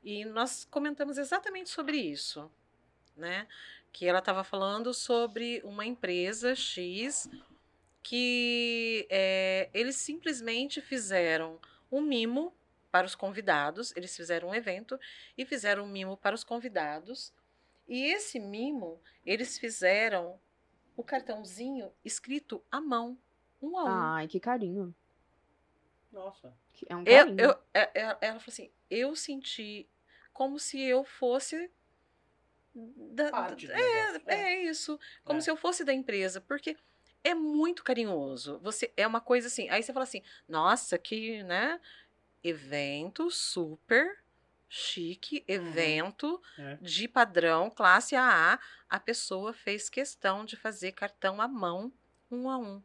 B: e nós comentamos exatamente sobre isso, né? Que ela estava falando sobre uma empresa X que é, eles simplesmente fizeram um mimo para os convidados, eles fizeram um evento e fizeram um mimo para os convidados. E esse mimo, eles fizeram o cartãozinho escrito à mão, um a um.
C: ai, que carinho.
A: Nossa.
C: Que- É um
B: Eu, eu, é- é- ela falou assim: eu senti como se eu fosse. Da,
A: Parte do
B: é,
A: é.
B: é isso. Como
A: É.
B: se eu fosse da empresa. Porque é muito carinhoso. Você É uma coisa assim. Aí você fala assim: nossa, que, né? Evento super chique, evento
A: É.
B: de padrão, classe AA. A pessoa fez questão de fazer cartão à mão, um a um.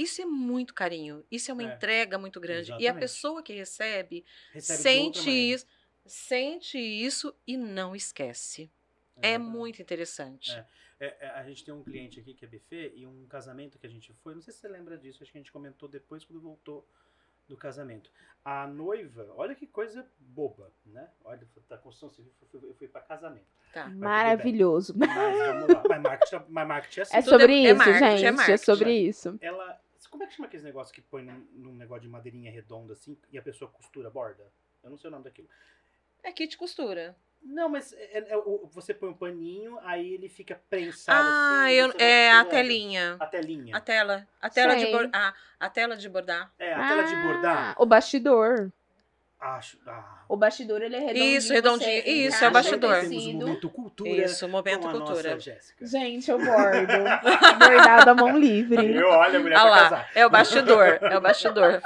B: Isso é muito carinho. Isso é uma
A: É.
B: entrega muito grande. E a
A: Exatamente.
B: pessoa que recebe,
A: Recebe
B: sente isso, sente isso e não esquece. É
A: Exatamente.
B: muito interessante.
A: É. É, é, a gente tem um cliente aqui que é buffet e um casamento que a gente foi. Não sei se você lembra disso, acho que a gente comentou depois quando voltou do casamento. A noiva, olha que coisa boba, né? Olha, da construção civil, eu fui, fui pra casamento.
B: Tá.
C: Maravilhoso.
A: Mas vamos lá. Mas marketing, mas marketing é assim.
C: É
B: Tudo é-
C: sobre
B: é
C: isso,
B: marketing, é
C: gente. É,
B: marketing.
C: sobre isso.
A: Ela. Como é que chama aqueles negócios que põe num, num negócio de madeirinha redonda assim e a pessoa costura a borda? Eu não sei o nome daquilo.
B: É kit costura.
A: Não, mas é- é- é você põe um paninho, aí ele fica prensado
B: Ah,
A: assim.
B: eu, é a telinha.
A: A telinha.
B: A tela. A tela de
C: Sei.
B: bor- a, a tela de bordar.
A: É, a tela de
C: Ah,
A: bordar.
C: O bastidor.
A: Acho. Ah.
C: O bastidor, ele é redondinho.
B: Isso, redondinho.
C: você
B: Isso, é o bastidor.
C: o
A: Temos o momento cultura.
B: Isso, momento
A: com a
B: cultura.
A: Nossa Jéssica.
C: Gente, eu bordo. Bordado à mão livre.
A: Eu, olha, a mulher
B: Ah
A: pra
B: lá,
A: casar.
B: é o bastidor, é o bastidor.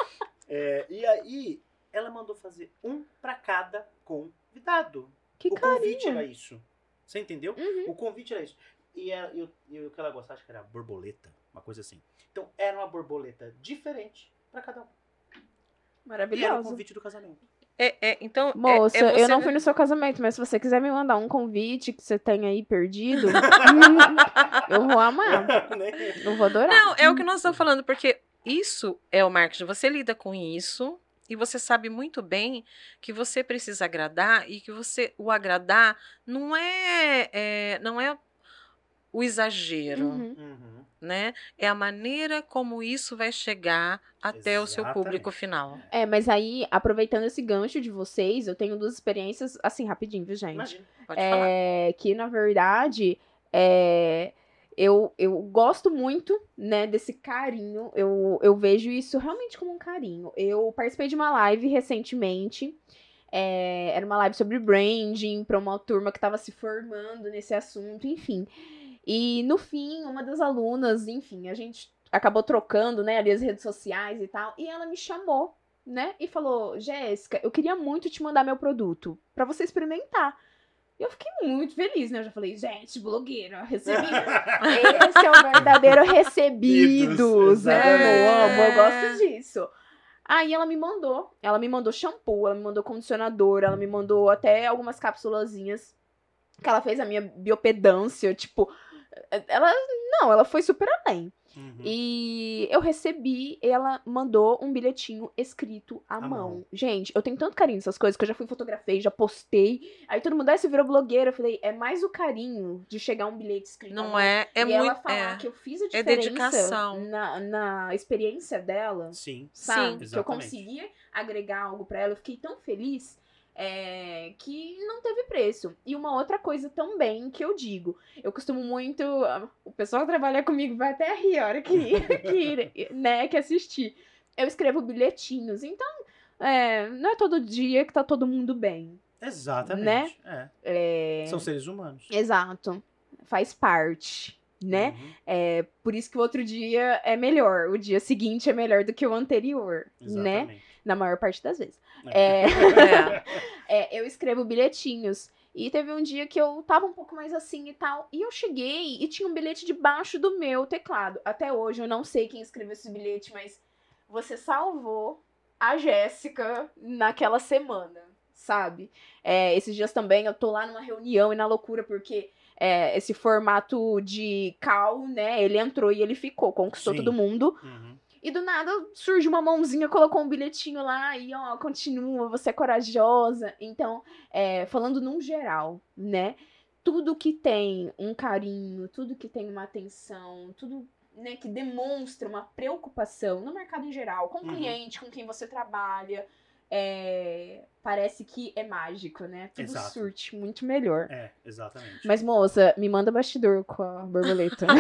A: É, e aí, ela mandou fazer um pra cada convidado.
C: Que
A: o convite
C: carinho.
A: era isso. Você entendeu?
C: Uhum.
A: O convite era isso. E, ela- e o- e o que ela gostava, acho que era borboleta, uma coisa assim. Então, era uma borboleta diferente pra cada um. E era o
C: Maravilhoso.
A: convite do casamento.
B: É, é, então, é-
C: Moça,
B: é
C: eu
B: você-
C: não fui no seu casamento, mas se você quiser me mandar um convite que você tem aí perdido, eu vou amar. Eu vou adorar.
B: Não, é o que nós estamos falando, porque isso é o marketing. Você lida com isso e você sabe muito bem que você precisa agradar e que você o agradar não é, é- não é o exagero,
C: Uhum.
A: Uhum.
B: né? É a maneira como isso vai chegar até o seu
A: Exatamente.
B: público final.
C: É, mas aí, aproveitando esse gancho de vocês, eu tenho duas experiências, assim, rapidinho, viu, gente?
A: Imagina.
B: Pode falar.
C: É, que, na verdade, é, eu, eu gosto muito, né, desse carinho. Eu, eu vejo isso realmente como um carinho. Eu participei de uma live recentemente. é, era uma live sobre branding para uma turma que estava se formando nesse assunto, enfim. E no fim, uma das alunas, enfim, a gente acabou trocando, né, ali as redes sociais e tal, e ela me chamou, né, e falou: Jéssica, eu queria muito te mandar meu produto para você experimentar. E eu fiquei muito feliz, né? Eu já falei, gente, blogueira, recebi. Esse é o verdadeiro recebidos, né? Eu amo, eu gosto disso. Aí ela me mandou, ela me mandou shampoo, ela me mandou condicionador, ela me mandou até algumas cápsulazinhas que ela fez a minha biopedância, tipo, ela não, ela foi super além.
A: Uhum.
C: E eu recebi, ela mandou um bilhetinho escrito à
A: À
C: mão.
A: mão.
C: Gente, eu tenho tanto carinho nessas coisas que eu já fui fotografei, já postei. Aí todo mundo, ah, você virou blogueira. Eu falei, é mais o carinho de chegar um bilhete escrito à
B: Não
C: mão.
B: é, é
C: e
B: muito.
C: ela falar
B: é.
C: que eu fiz a
B: É
C: diferença
B: dedicação.
C: Na, na experiência dela,
A: Sim.
C: sabe?
B: Sim.
C: que eu conseguia agregar algo pra ela. Eu fiquei tão feliz é, que não teve preço. E uma outra coisa também que eu digo, eu costumo muito. O pessoal que trabalha comigo vai até rir a hora que, que, né, que assistir. Eu escrevo bilhetinhos. Então, é, não é todo dia que tá todo mundo bem.
A: Exatamente. É.
C: É,
A: São seres humanos.
C: Exato. Faz parte, né?
A: Uhum.
C: É, por isso que o outro dia é melhor. O dia seguinte é melhor do que o anterior, né? Na maior parte das vezes.
A: É.
C: É, é, eu escrevo bilhetinhos. E teve um dia que eu tava um pouco mais assim e tal. E eu cheguei e tinha um bilhete debaixo do meu teclado. Até hoje eu não sei quem escreveu esse bilhete, mas você salvou a Jéssica naquela semana, sabe? É, esses dias também eu tô lá numa reunião e na loucura, porque é, esse formato de call, né? Ele entrou e ele ficou, conquistou
A: Sim.
C: todo mundo.
A: Uhum.
C: E do nada surge uma mãozinha, colocou um bilhetinho lá e ó, continua, você é corajosa. Então, é, falando num geral, né? Tudo que tem um carinho, tudo que tem uma atenção, tudo né, que demonstra uma preocupação no mercado em geral, com o
A: Uhum.
C: cliente, com quem você trabalha, é, parece que é mágico, né? Tudo
A: Exato.
C: surte muito melhor.
A: É, exatamente.
C: Mas, moça, me manda bastidor com a borboleta.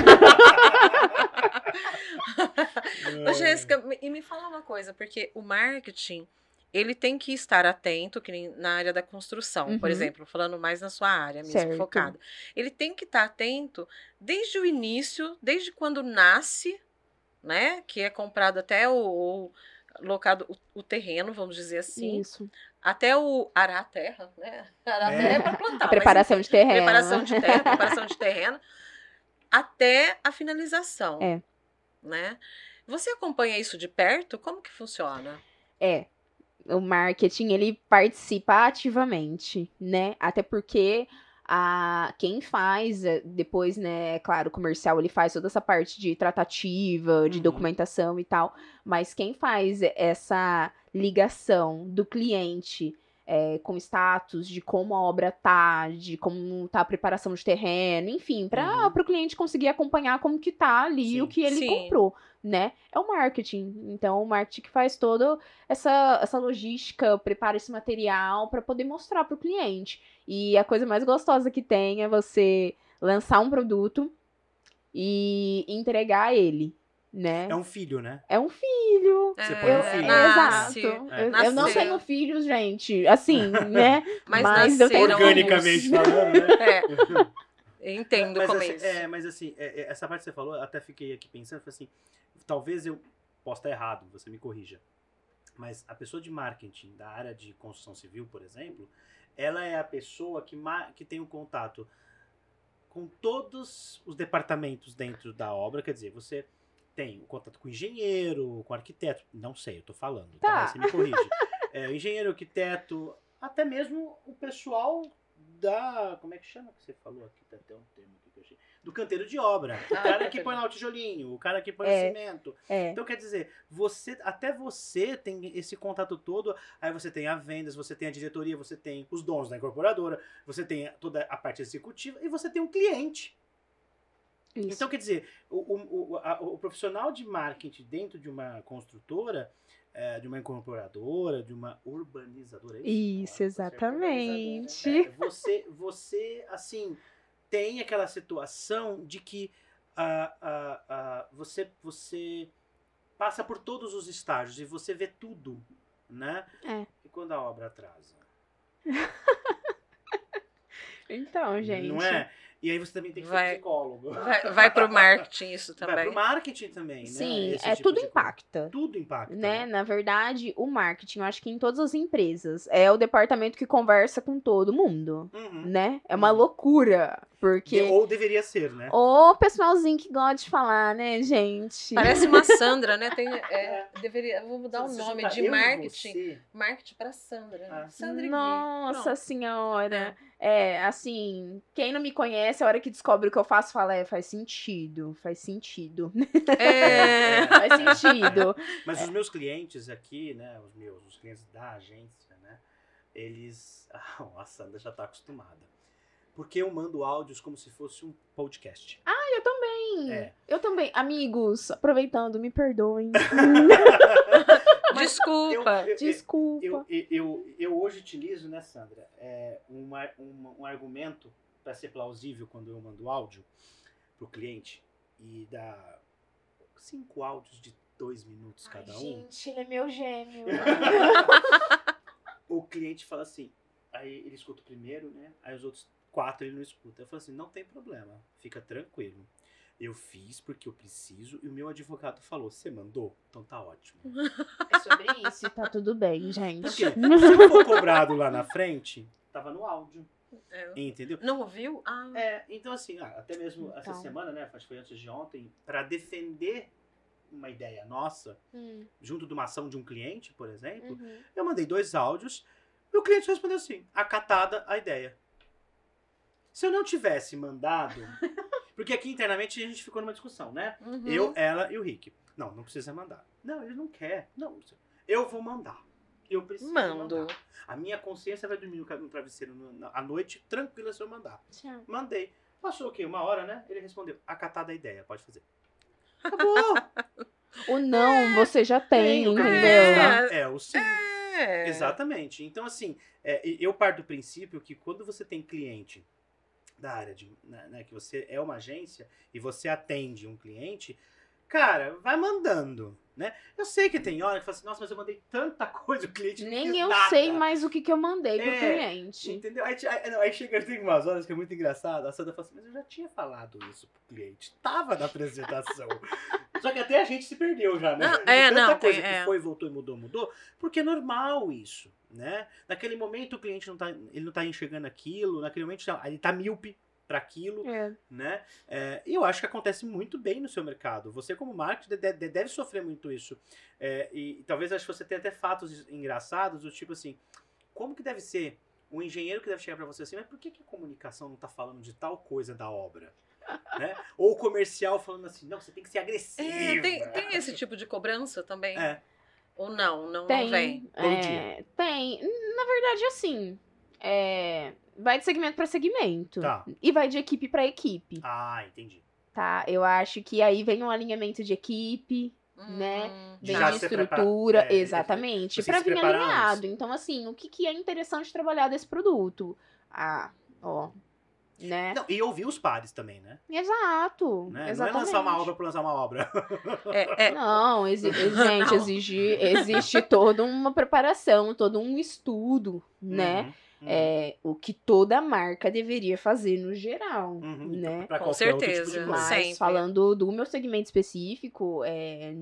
B: Ô, Jéssica, e me fala uma coisa, porque o marketing, ele tem que estar atento, que nem na área da construção, por
C: Uhum.
B: exemplo, falando mais na sua área mesmo,
C: Certo.
B: focada. Ele tem que estar atento desde o início, desde quando nasce, né? Que é comprado até o, o locado o, o terreno, vamos dizer assim,
C: Isso.
B: até o arar a terra, né? Arar a
A: É.
B: terra é pra plantar.
C: A
B: mas
C: preparação de terreno.
B: preparação de terra, preparação de terreno, até a finalização.
C: É.
B: Né? Você acompanha isso de perto? Como que funciona?
C: É. O marketing, ele participa ativamente, né? Até porque a, quem faz, eh, depois, né, é claro, o comercial, ele faz toda essa parte de tratativa, de
A: Uhum.
C: documentação e tal, mas quem faz essa ligação do cliente eh, com status, de como a obra tá, de como tá a preparação de terreno, enfim, para
A: Uhum.
C: o cliente conseguir acompanhar como que tá ali o
A: Sim.
C: que ele
B: Sim.
C: comprou, né? É o marketing. Então, o marketing que faz toda essa, essa logística, prepara esse material para poder mostrar para o cliente. E a coisa mais gostosa que tem é você lançar um produto e entregar ele, né?
A: É um filho, né?
C: É um filho.
A: Você
B: É,
A: põe um filho.
B: nasce,
C: exato.
A: é.
C: Eu, eu não tenho filhos, gente. Assim, né?
B: Mas,
C: Mas eu tenho
A: Organicamente
B: alguns.
A: falando, né?
B: É, entendo
A: mas,
B: como
A: assim,
B: é isso.
A: é, mas assim, é, é, essa parte que você falou, eu até fiquei aqui pensando, assim, talvez eu possa estar errado, você me corrija. Mas a pessoa de marketing da área de construção civil, por exemplo, ela é a pessoa que, ma- que tem o contato com todos os departamentos dentro da obra, quer dizer, você tem o contato com o engenheiro, com o arquiteto, não sei, eu tô falando, tá?
C: Tá.
A: Você me corrige. É, engenheiro, arquiteto, até mesmo o pessoal da. Como é que chama que você falou aqui? Tá até um termo aqui que eu achei. Do canteiro de obra. O
B: Ah,
A: cara que põe lá o tijolinho, o cara que põe
C: É.
A: o cimento.
C: É.
A: Então, quer dizer, você até você tem esse contato todo. Aí você tem a vendas, você tem a diretoria, você tem os donos da incorporadora, você tem toda a parte executiva e você tem um cliente.
C: Isso.
A: Então, quer dizer, o, o, o, a- o profissional de marketing dentro de uma construtora, eh, de uma incorporadora, de uma urbanizadora. é
C: Isso,
A: você é
C: exatamente.
A: É, você, você, assim, tem aquela situação de que ah, ah, ah, você, você passa por todos os estágios e você vê tudo, né?
C: É.
A: E quando a obra atrasa?
C: Então, gente.
A: Não é? E aí você também tem que ser
B: Vai-
A: psicólogo.
B: Vai, vai pro marketing isso
A: Vai
B: também.
A: pro marketing também, né?
C: Sim,
A: Esse
C: é
A: tipo
C: tudo
A: de
C: impacta.
A: Tudo impacta.
C: Né? Na verdade, o marketing, eu acho que em todas as empresas, é o departamento que conversa com todo mundo,
A: Uhum.
C: né? É uma
A: Uhum.
C: loucura, porque
A: Ou deveria ser, né?
C: o pessoalzinho que gosta de falar, né, gente?
B: Parece uma Sandra, né? Tem, é, deveria, vou mudar o nome de marketing. Marketing para Sandra.
A: Ah.
B: Sandra.
C: Nossa senhora. É, assim, quem não me conhece, a hora que descobre o que eu faço, fala, é, faz sentido, faz sentido.
B: É.
C: faz sentido.
A: Mas os meus clientes aqui, né? Os meus, os clientes da agência, né? Eles. Ah, a Sandra já tá acostumada. Porque eu mando áudios como se fosse um podcast.
C: Eu também.
A: É.
C: Eu também. Amigos, aproveitando, me perdoem.
B: Desculpa.
A: Eu-
C: Desculpa.
A: Eu, eu, eu, hoje utilizo, né, Sandra, é, uma, um argumento para ser plausível quando eu mando áudio pro cliente e dá cinco áudios de dois minutos cada um.
C: Gente, ele é meu gêmeo.
A: o cliente fala assim. Aí ele escuta o primeiro, né? Aí os outros quatro ele não escuta. Eu falo assim, não tem problema, fica tranquilo. Eu fiz porque eu preciso e o meu advogado falou, você mandou? Então tá ótimo.
C: É sobre isso, tá tudo bem, gente.
A: Porque se eu for cobrado lá na frente, tava no áudio,
B: É.
A: entendeu?
B: Não ouviu? Ah,
A: É, então assim, ah, até mesmo essa
C: Então.
A: semana, né, acho que foi antes de ontem, para defender uma ideia nossa,
C: Hum,
A: junto de uma ação de um cliente, por exemplo,
C: uhum.
A: eu mandei dois áudios e o cliente respondeu assim, acatada a ideia. Se eu não tivesse mandado, porque aqui internamente a gente ficou numa discussão, né?
B: uhum.
A: Eu, ela e o Rick. Não, não precisa mandar. Não, ele não quer. Não, eu vou mandar. Eu preciso
B: Mando.
A: mandar. A minha consciência vai dormir no travesseiro à noite, tranquila se eu mandar.
C: Tchau.
A: Mandei. Passou o quê? Uma hora, né? Ele respondeu, acatada a ideia, pode fazer. Acabou.
C: O não você já tem, entendeu?
B: É.
A: É, o sim.
B: É.
A: Exatamente. Então, assim, é, eu parto do princípio que quando você tem cliente da área de. Né, né, que você é uma agência e você atende um cliente, cara, vai mandando. Né? Eu sei que tem hora que fala assim, nossa, mas eu mandei tanta coisa, o cliente
C: Nem eu
A: nada.
C: sei mais o que, que eu mandei pro
A: É,
C: cliente.
A: Entendeu? Aí, aí, não, aí chega, tem umas horas que é muito engraçado. A Sandra fala assim, mas eu já tinha falado isso pro cliente. Tava na apresentação. Só que até a gente se perdeu já, né?
B: Não, é,
A: tanta
B: não,
A: coisa
B: tem-
A: que
B: é.
A: foi, voltou e mudou, mudou. Porque é normal isso, né? Naquele momento o cliente não tá, ele não tá enxergando aquilo. Naquele momento não, ele tá míope para aquilo,
C: É.
A: né? É, E eu acho que acontece muito bem no seu mercado. Você, como marketing, de- de- deve sofrer muito isso. É, e, talvez acho que você tenha até fatos engraçados, do tipo assim, como que deve ser um engenheiro que deve chegar para você assim, mas por que, que a comunicação não tá falando de tal coisa da obra? né? Ou o comercial falando assim, não, você tem que ser agressivo.
B: É, tem, tem esse tipo de cobrança também?
A: É.
B: Ou não? Não,
C: Tem.
B: não vem?
C: É, tem. Na verdade, assim. é, vai de segmento pra segmento.
A: Tá.
C: E vai de equipe pra equipe.
A: Ah, entendi.
C: Tá? Eu acho que aí vem um alinhamento de equipe, Né?
B: Hum,
C: vem
A: Já
C: de
A: se prepara-
C: estrutura.
A: é,
C: exatamente.
A: se
C: vir alinhado.
A: antes.
C: Então, assim, o que, que é interessante trabalhar desse produto? Ah, ó. Né?
A: Não, e ouvir os pares também, né?
C: Exato.
A: Né? Não é lançar uma obra por lançar uma obra.
B: É, é,
C: Não, exi- gente,
B: Não.
C: exige, existe toda uma preparação, todo um estudo, né?
A: Uhum, uhum.
C: É, o que toda marca deveria fazer no geral,
A: Uhum.
C: né?
B: Com
A: outro
B: certeza.
A: tipo
C: Mas.
B: Sempre.
C: falando do meu segmento específico, é,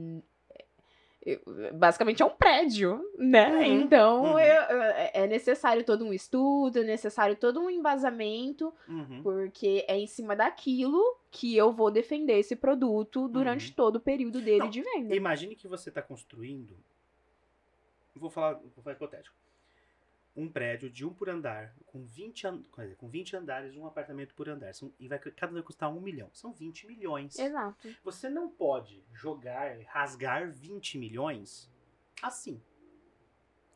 C: basicamente é um prédio, né?
A: Uhum,
C: Então
A: uhum.
C: eu- eu- é necessário todo um estudo, é necessário todo um embasamento,
A: Uhum.
C: porque é em cima daquilo que eu vou defender esse produto durante
A: Uhum.
C: todo o período dele
A: Não,
C: de venda.
A: Imagine que você está construindo. Vou falar, vou falar hipotético. Um prédio de um por andar, com 20, an- quer dizer, com 20 andares, um apartamento por andar. São- e vai, cada vai custar um milhão. São 20 milhões.
C: Exato.
A: Você não pode jogar, rasgar 20 milhões assim.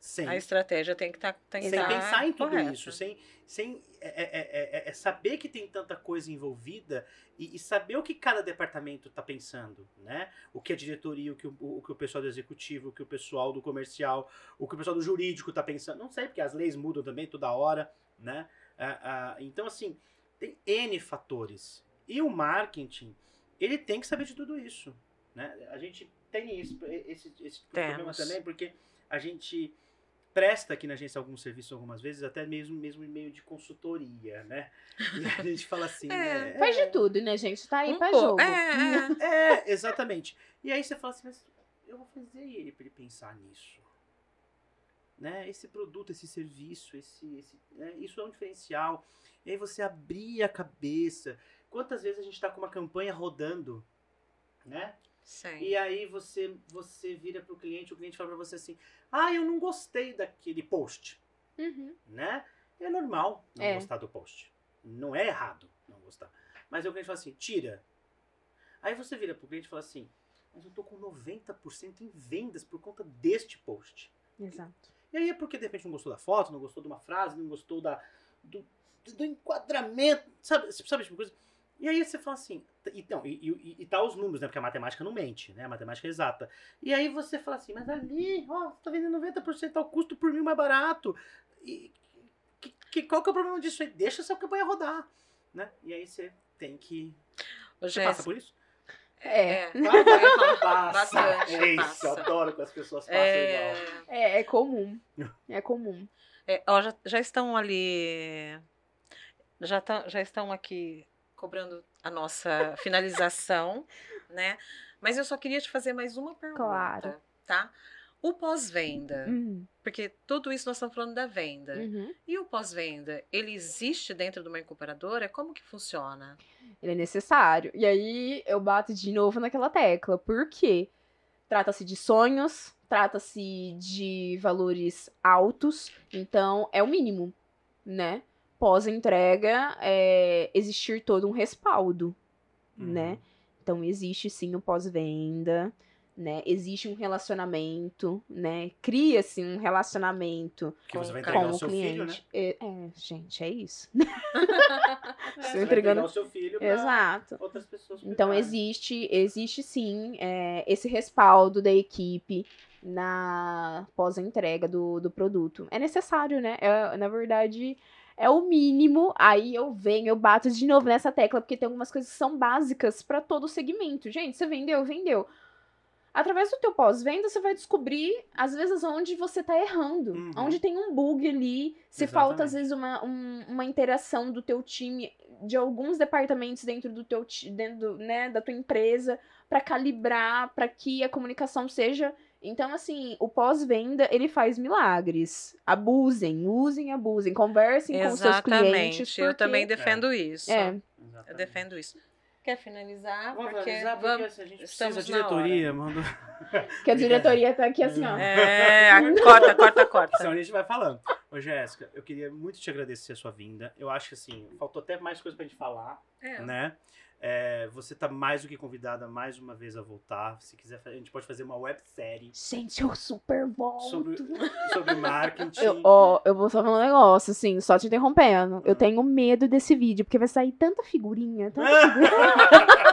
A: Sem,
B: a estratégia tem que estar tá,
A: sem
B: tá
A: pensar em tudo
B: correta.
A: isso. Sem, sem é, é- é- é- é saber que tem tanta coisa envolvida e, e saber o que cada departamento está pensando, né? O que a diretoria, o que o, o que o pessoal do executivo, o que o pessoal do comercial, o que o pessoal do jurídico está pensando. Não sei, porque as leis mudam também toda hora, né? Ah, ah, então, assim, tem N fatores. E o marketing, ele tem que saber de tudo isso, né? A gente tem esse, esse, esse problema também, porque a gente presta aqui na agência alguns serviços algumas vezes, até mesmo, mesmo em meio de consultoria, né? E a gente fala assim,
B: É,
A: né?
C: Faz de tudo, né, gente? Tá aí
B: Um
C: pra
B: pouco.
C: jogo.
B: É, é.
A: É, exatamente. E aí você fala assim, mas eu vou fazer ele para ele pensar nisso. Né? Esse produto, esse serviço, esse, esse, né? isso é um diferencial. E aí você abrir a cabeça. Quantas vezes a gente está com uma campanha rodando, né?
B: Sim.
A: E aí você você vira pro cliente, o cliente fala para você assim: "Ah, eu não gostei daquele post",
C: Uhum.
A: né? É normal não
C: É.
A: gostar do post. Não é errado não gostar. Mas o cliente fala assim: "Tira". Aí você vira pro cliente e fala assim: "Mas eu tô com 90% em vendas por conta deste post".
C: Exato.
A: E aí é porque de repente não gostou da foto, não gostou de uma frase, não gostou da, do, do enquadramento, sabe, sabe tipo coisa? E aí você fala assim, então, e, e, e tá os números, né? Porque a matemática não mente, né? A matemática é exata. E aí você fala assim, mas ali, ó, você tá vendendo 90% ao custo por mil mais barato. E que, que- qual que é o problema disso aí? Deixa essa campanha rodar, né? E aí você tem que...
B: Ô,
A: Você passa por isso?
C: É.
A: Passa.
B: Bastante,
A: É isso,
B: passa.
A: eu adoro que as pessoas passam
B: é,
A: igual.
C: É, é comum. É comum.
B: É, ó, já, já estão ali. Já, tá, já estão aqui cobrando a nossa finalização, né? Mas eu só queria te fazer mais uma pergunta.
C: Claro.
B: Tá? O pós-venda.
C: Uhum,
B: Porque tudo isso nós estamos falando da venda.
C: uhum.
B: E o pós-venda, ele existe dentro de uma incorporadora? Como que funciona?
C: Ele é necessário. E aí eu bato de novo naquela tecla. Por quê? Trata-se de sonhos, trata-se de valores altos, então é o mínimo, né? Pós-entrega, é existir todo um respaldo,
A: Uhum.
C: né? Então existe sim o pós-venda, né? Existe um relacionamento, né? Cria-se um relacionamento
A: Que você vai
B: Com-
A: entregar
C: com
A: o seu filho, né?
C: cliente. É, é, gente, é isso.
A: Você
C: Estou
A: vai
C: entregando.
A: o seu filho
C: Exato.
A: outras pessoas.
C: Então existe, existe sim é, esse respaldo da equipe na pós-entrega do, do produto. É necessário, né? É, na verdade, é o mínimo. Aí eu venho, eu bato de novo nessa tecla, porque tem algumas coisas que são básicas para todo o segmento. Gente, você vendeu, vendeu. Através do teu pós-venda, você vai descobrir, às vezes, onde você tá errando.
A: Uhum.
C: Onde tem um bug ali. Se falta, às
A: Exatamente.
C: vezes, uma, um- uma interação do teu time, de alguns departamentos dentro do teu dentro né, da tua empresa, para calibrar, para que a comunicação seja. Então, assim, o pós-venda, ele faz milagres. Abusem, usem, abusem. Conversem com os seus clientes.
B: Eu
C: porque-
B: também defendo isso.
C: É,
A: Exatamente.
B: Eu defendo isso. Quer finalizar?
A: Vamos
B: porque
A: finalizar, porque
B: vamos.
A: assim, a gente
B: estamos
A: precisa, a diretoria mandou...
C: que a diretoria tá aqui assim, ó.
B: É, corta, corta, corta.
A: Então a gente vai falando. Ô, Jéssica, eu queria muito te agradecer a sua vinda. Eu acho que, assim, faltou até mais coisa pra gente falar,
B: É.
A: né? É, você tá mais do que convidada mais uma vez a voltar. Se quiser, a gente pode fazer uma websérie
C: Gente, eu super volto.
A: sobre, sobre marketing.
C: Eu, ó, eu vou só falar um negócio, assim, só te interrompendo. Eu
A: Ah.
C: tenho medo desse vídeo, porque vai sair tanta figurinha, tanta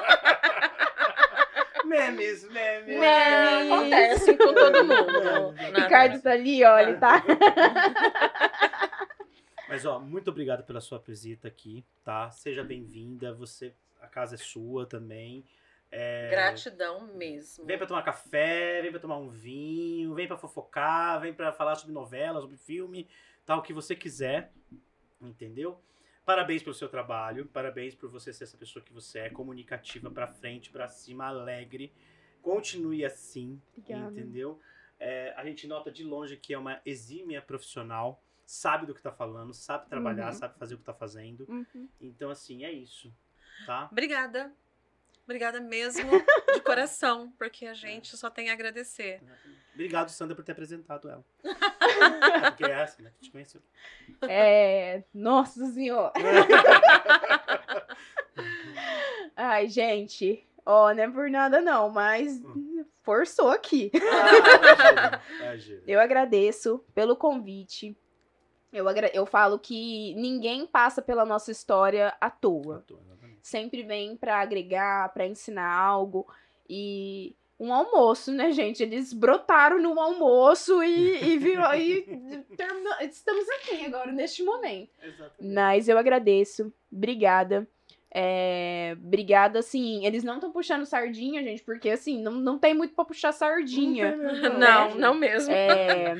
A: memes, memes.
C: Memes.
B: Acontece com todo mundo.
C: Ricardo tá ali, ó, ele tá.
A: Mas, ó, muito obrigado pela sua visita aqui, tá? Seja bem-vinda. Você, a casa é sua também. É,
B: Gratidão mesmo.
A: Vem pra tomar café, vem pra tomar um vinho, vem pra fofocar, vem pra falar sobre novela, sobre filme, tal, o que você quiser, entendeu? Parabéns pelo seu trabalho, parabéns por você ser essa pessoa que você é, comunicativa pra frente, pra cima, alegre. Continue assim,
C: Obrigada.
A: entendeu? É, a gente nota de longe que é uma exímia profissional, sabe do que tá falando, sabe trabalhar,
C: Uhum.
A: sabe fazer o que tá fazendo.
C: Uhum.
A: Então, assim, é isso, tá?
B: Obrigada. Obrigada mesmo, de coração, porque a gente só tem a agradecer.
A: Obrigado, Sandra, por ter apresentado ela. Porque é essa, né? que te conheceu.
C: É. Nossa senhora. Ai, gente. Ó, não é por nada não, mas forçou aqui.
A: Ah, imagina.
C: Eu agradeço pelo convite. Eu, eu falo que ninguém passa pela nossa história à toa.
A: Exatamente.
C: Sempre vem pra agregar, pra ensinar algo. E um almoço, né, gente? Eles brotaram no almoço e, e, virou, e terminou- estamos aqui agora, neste momento.
A: Exatamente.
C: Mas eu agradeço. Obrigada. É, obrigada, assim, eles não estão puxando sardinha, gente, porque assim, não, não tem muito pra puxar sardinha.
B: Não, não mesmo.
C: É,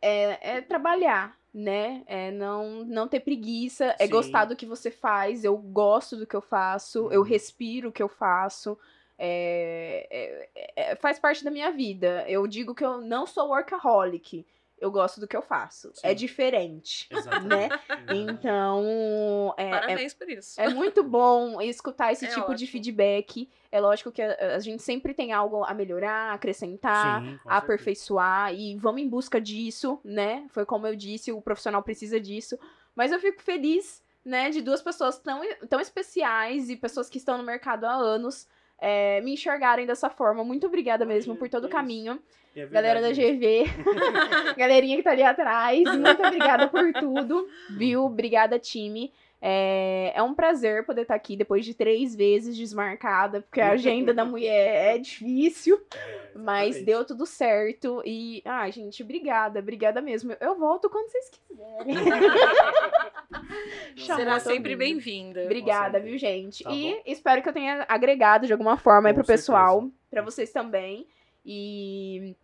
C: é, é trabalhar, né? É não, não ter preguiça, é
A: Sim.
C: gostar do que você faz. Eu gosto do que eu faço, eu
A: Uhum.
C: respiro o que eu faço. é, é- é- faz parte da minha vida. Eu digo que eu não sou workaholic. Eu gosto do que eu faço. É
A: Sim.
C: diferente.
A: Exatamente.
C: Então, é, é,
B: Parabéns por isso.
C: é muito bom escutar esse
B: É
C: tipo de
B: ótimo.
C: feedback. É lógico que a, a gente sempre tem algo a melhorar, acrescentar,
A: Sim, com certeza.
C: aperfeiçoar e vamos em busca disso, né? Foi como eu disse, o profissional precisa disso. Mas eu fico feliz, né, de duas pessoas tão, tão especiais e pessoas que estão no mercado há anos é, me enxergarem dessa forma. Muito obrigada mesmo por todo o caminho.
A: É
C: Galera da GV, galerinha que tá ali atrás, muito obrigada por tudo, viu? Obrigada, time. É, é um prazer poder estar aqui depois de três vezes desmarcada, porque a agenda da mulher é difícil.
A: É,
C: mas deu tudo certo. E, ah, gente, obrigada, obrigada mesmo. Eu volto quando vocês quiserem.
B: Será sempre bem-vinda.
C: Obrigada, viu, gente?
A: Tá
C: e
A: bom.
C: espero que eu tenha agregado de alguma forma aí
A: Com
C: pro pessoal,
A: certeza.
C: pra vocês também. E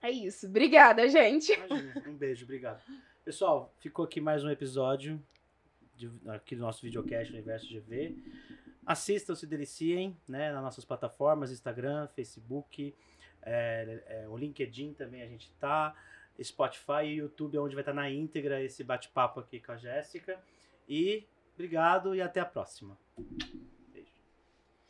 C: é isso. Obrigada, gente.
A: Imagina, Um beijo, obrigado. Pessoal, ficou aqui mais um episódio de, aqui do nosso videocast Universo GV. Assistam, se deliciem, né? Nas nossas plataformas, Instagram, Facebook, é, é, o LinkedIn também a gente tá. Spotify e YouTube, onde vai estar na íntegra esse bate-papo aqui com a Jéssica. E obrigado e até a próxima.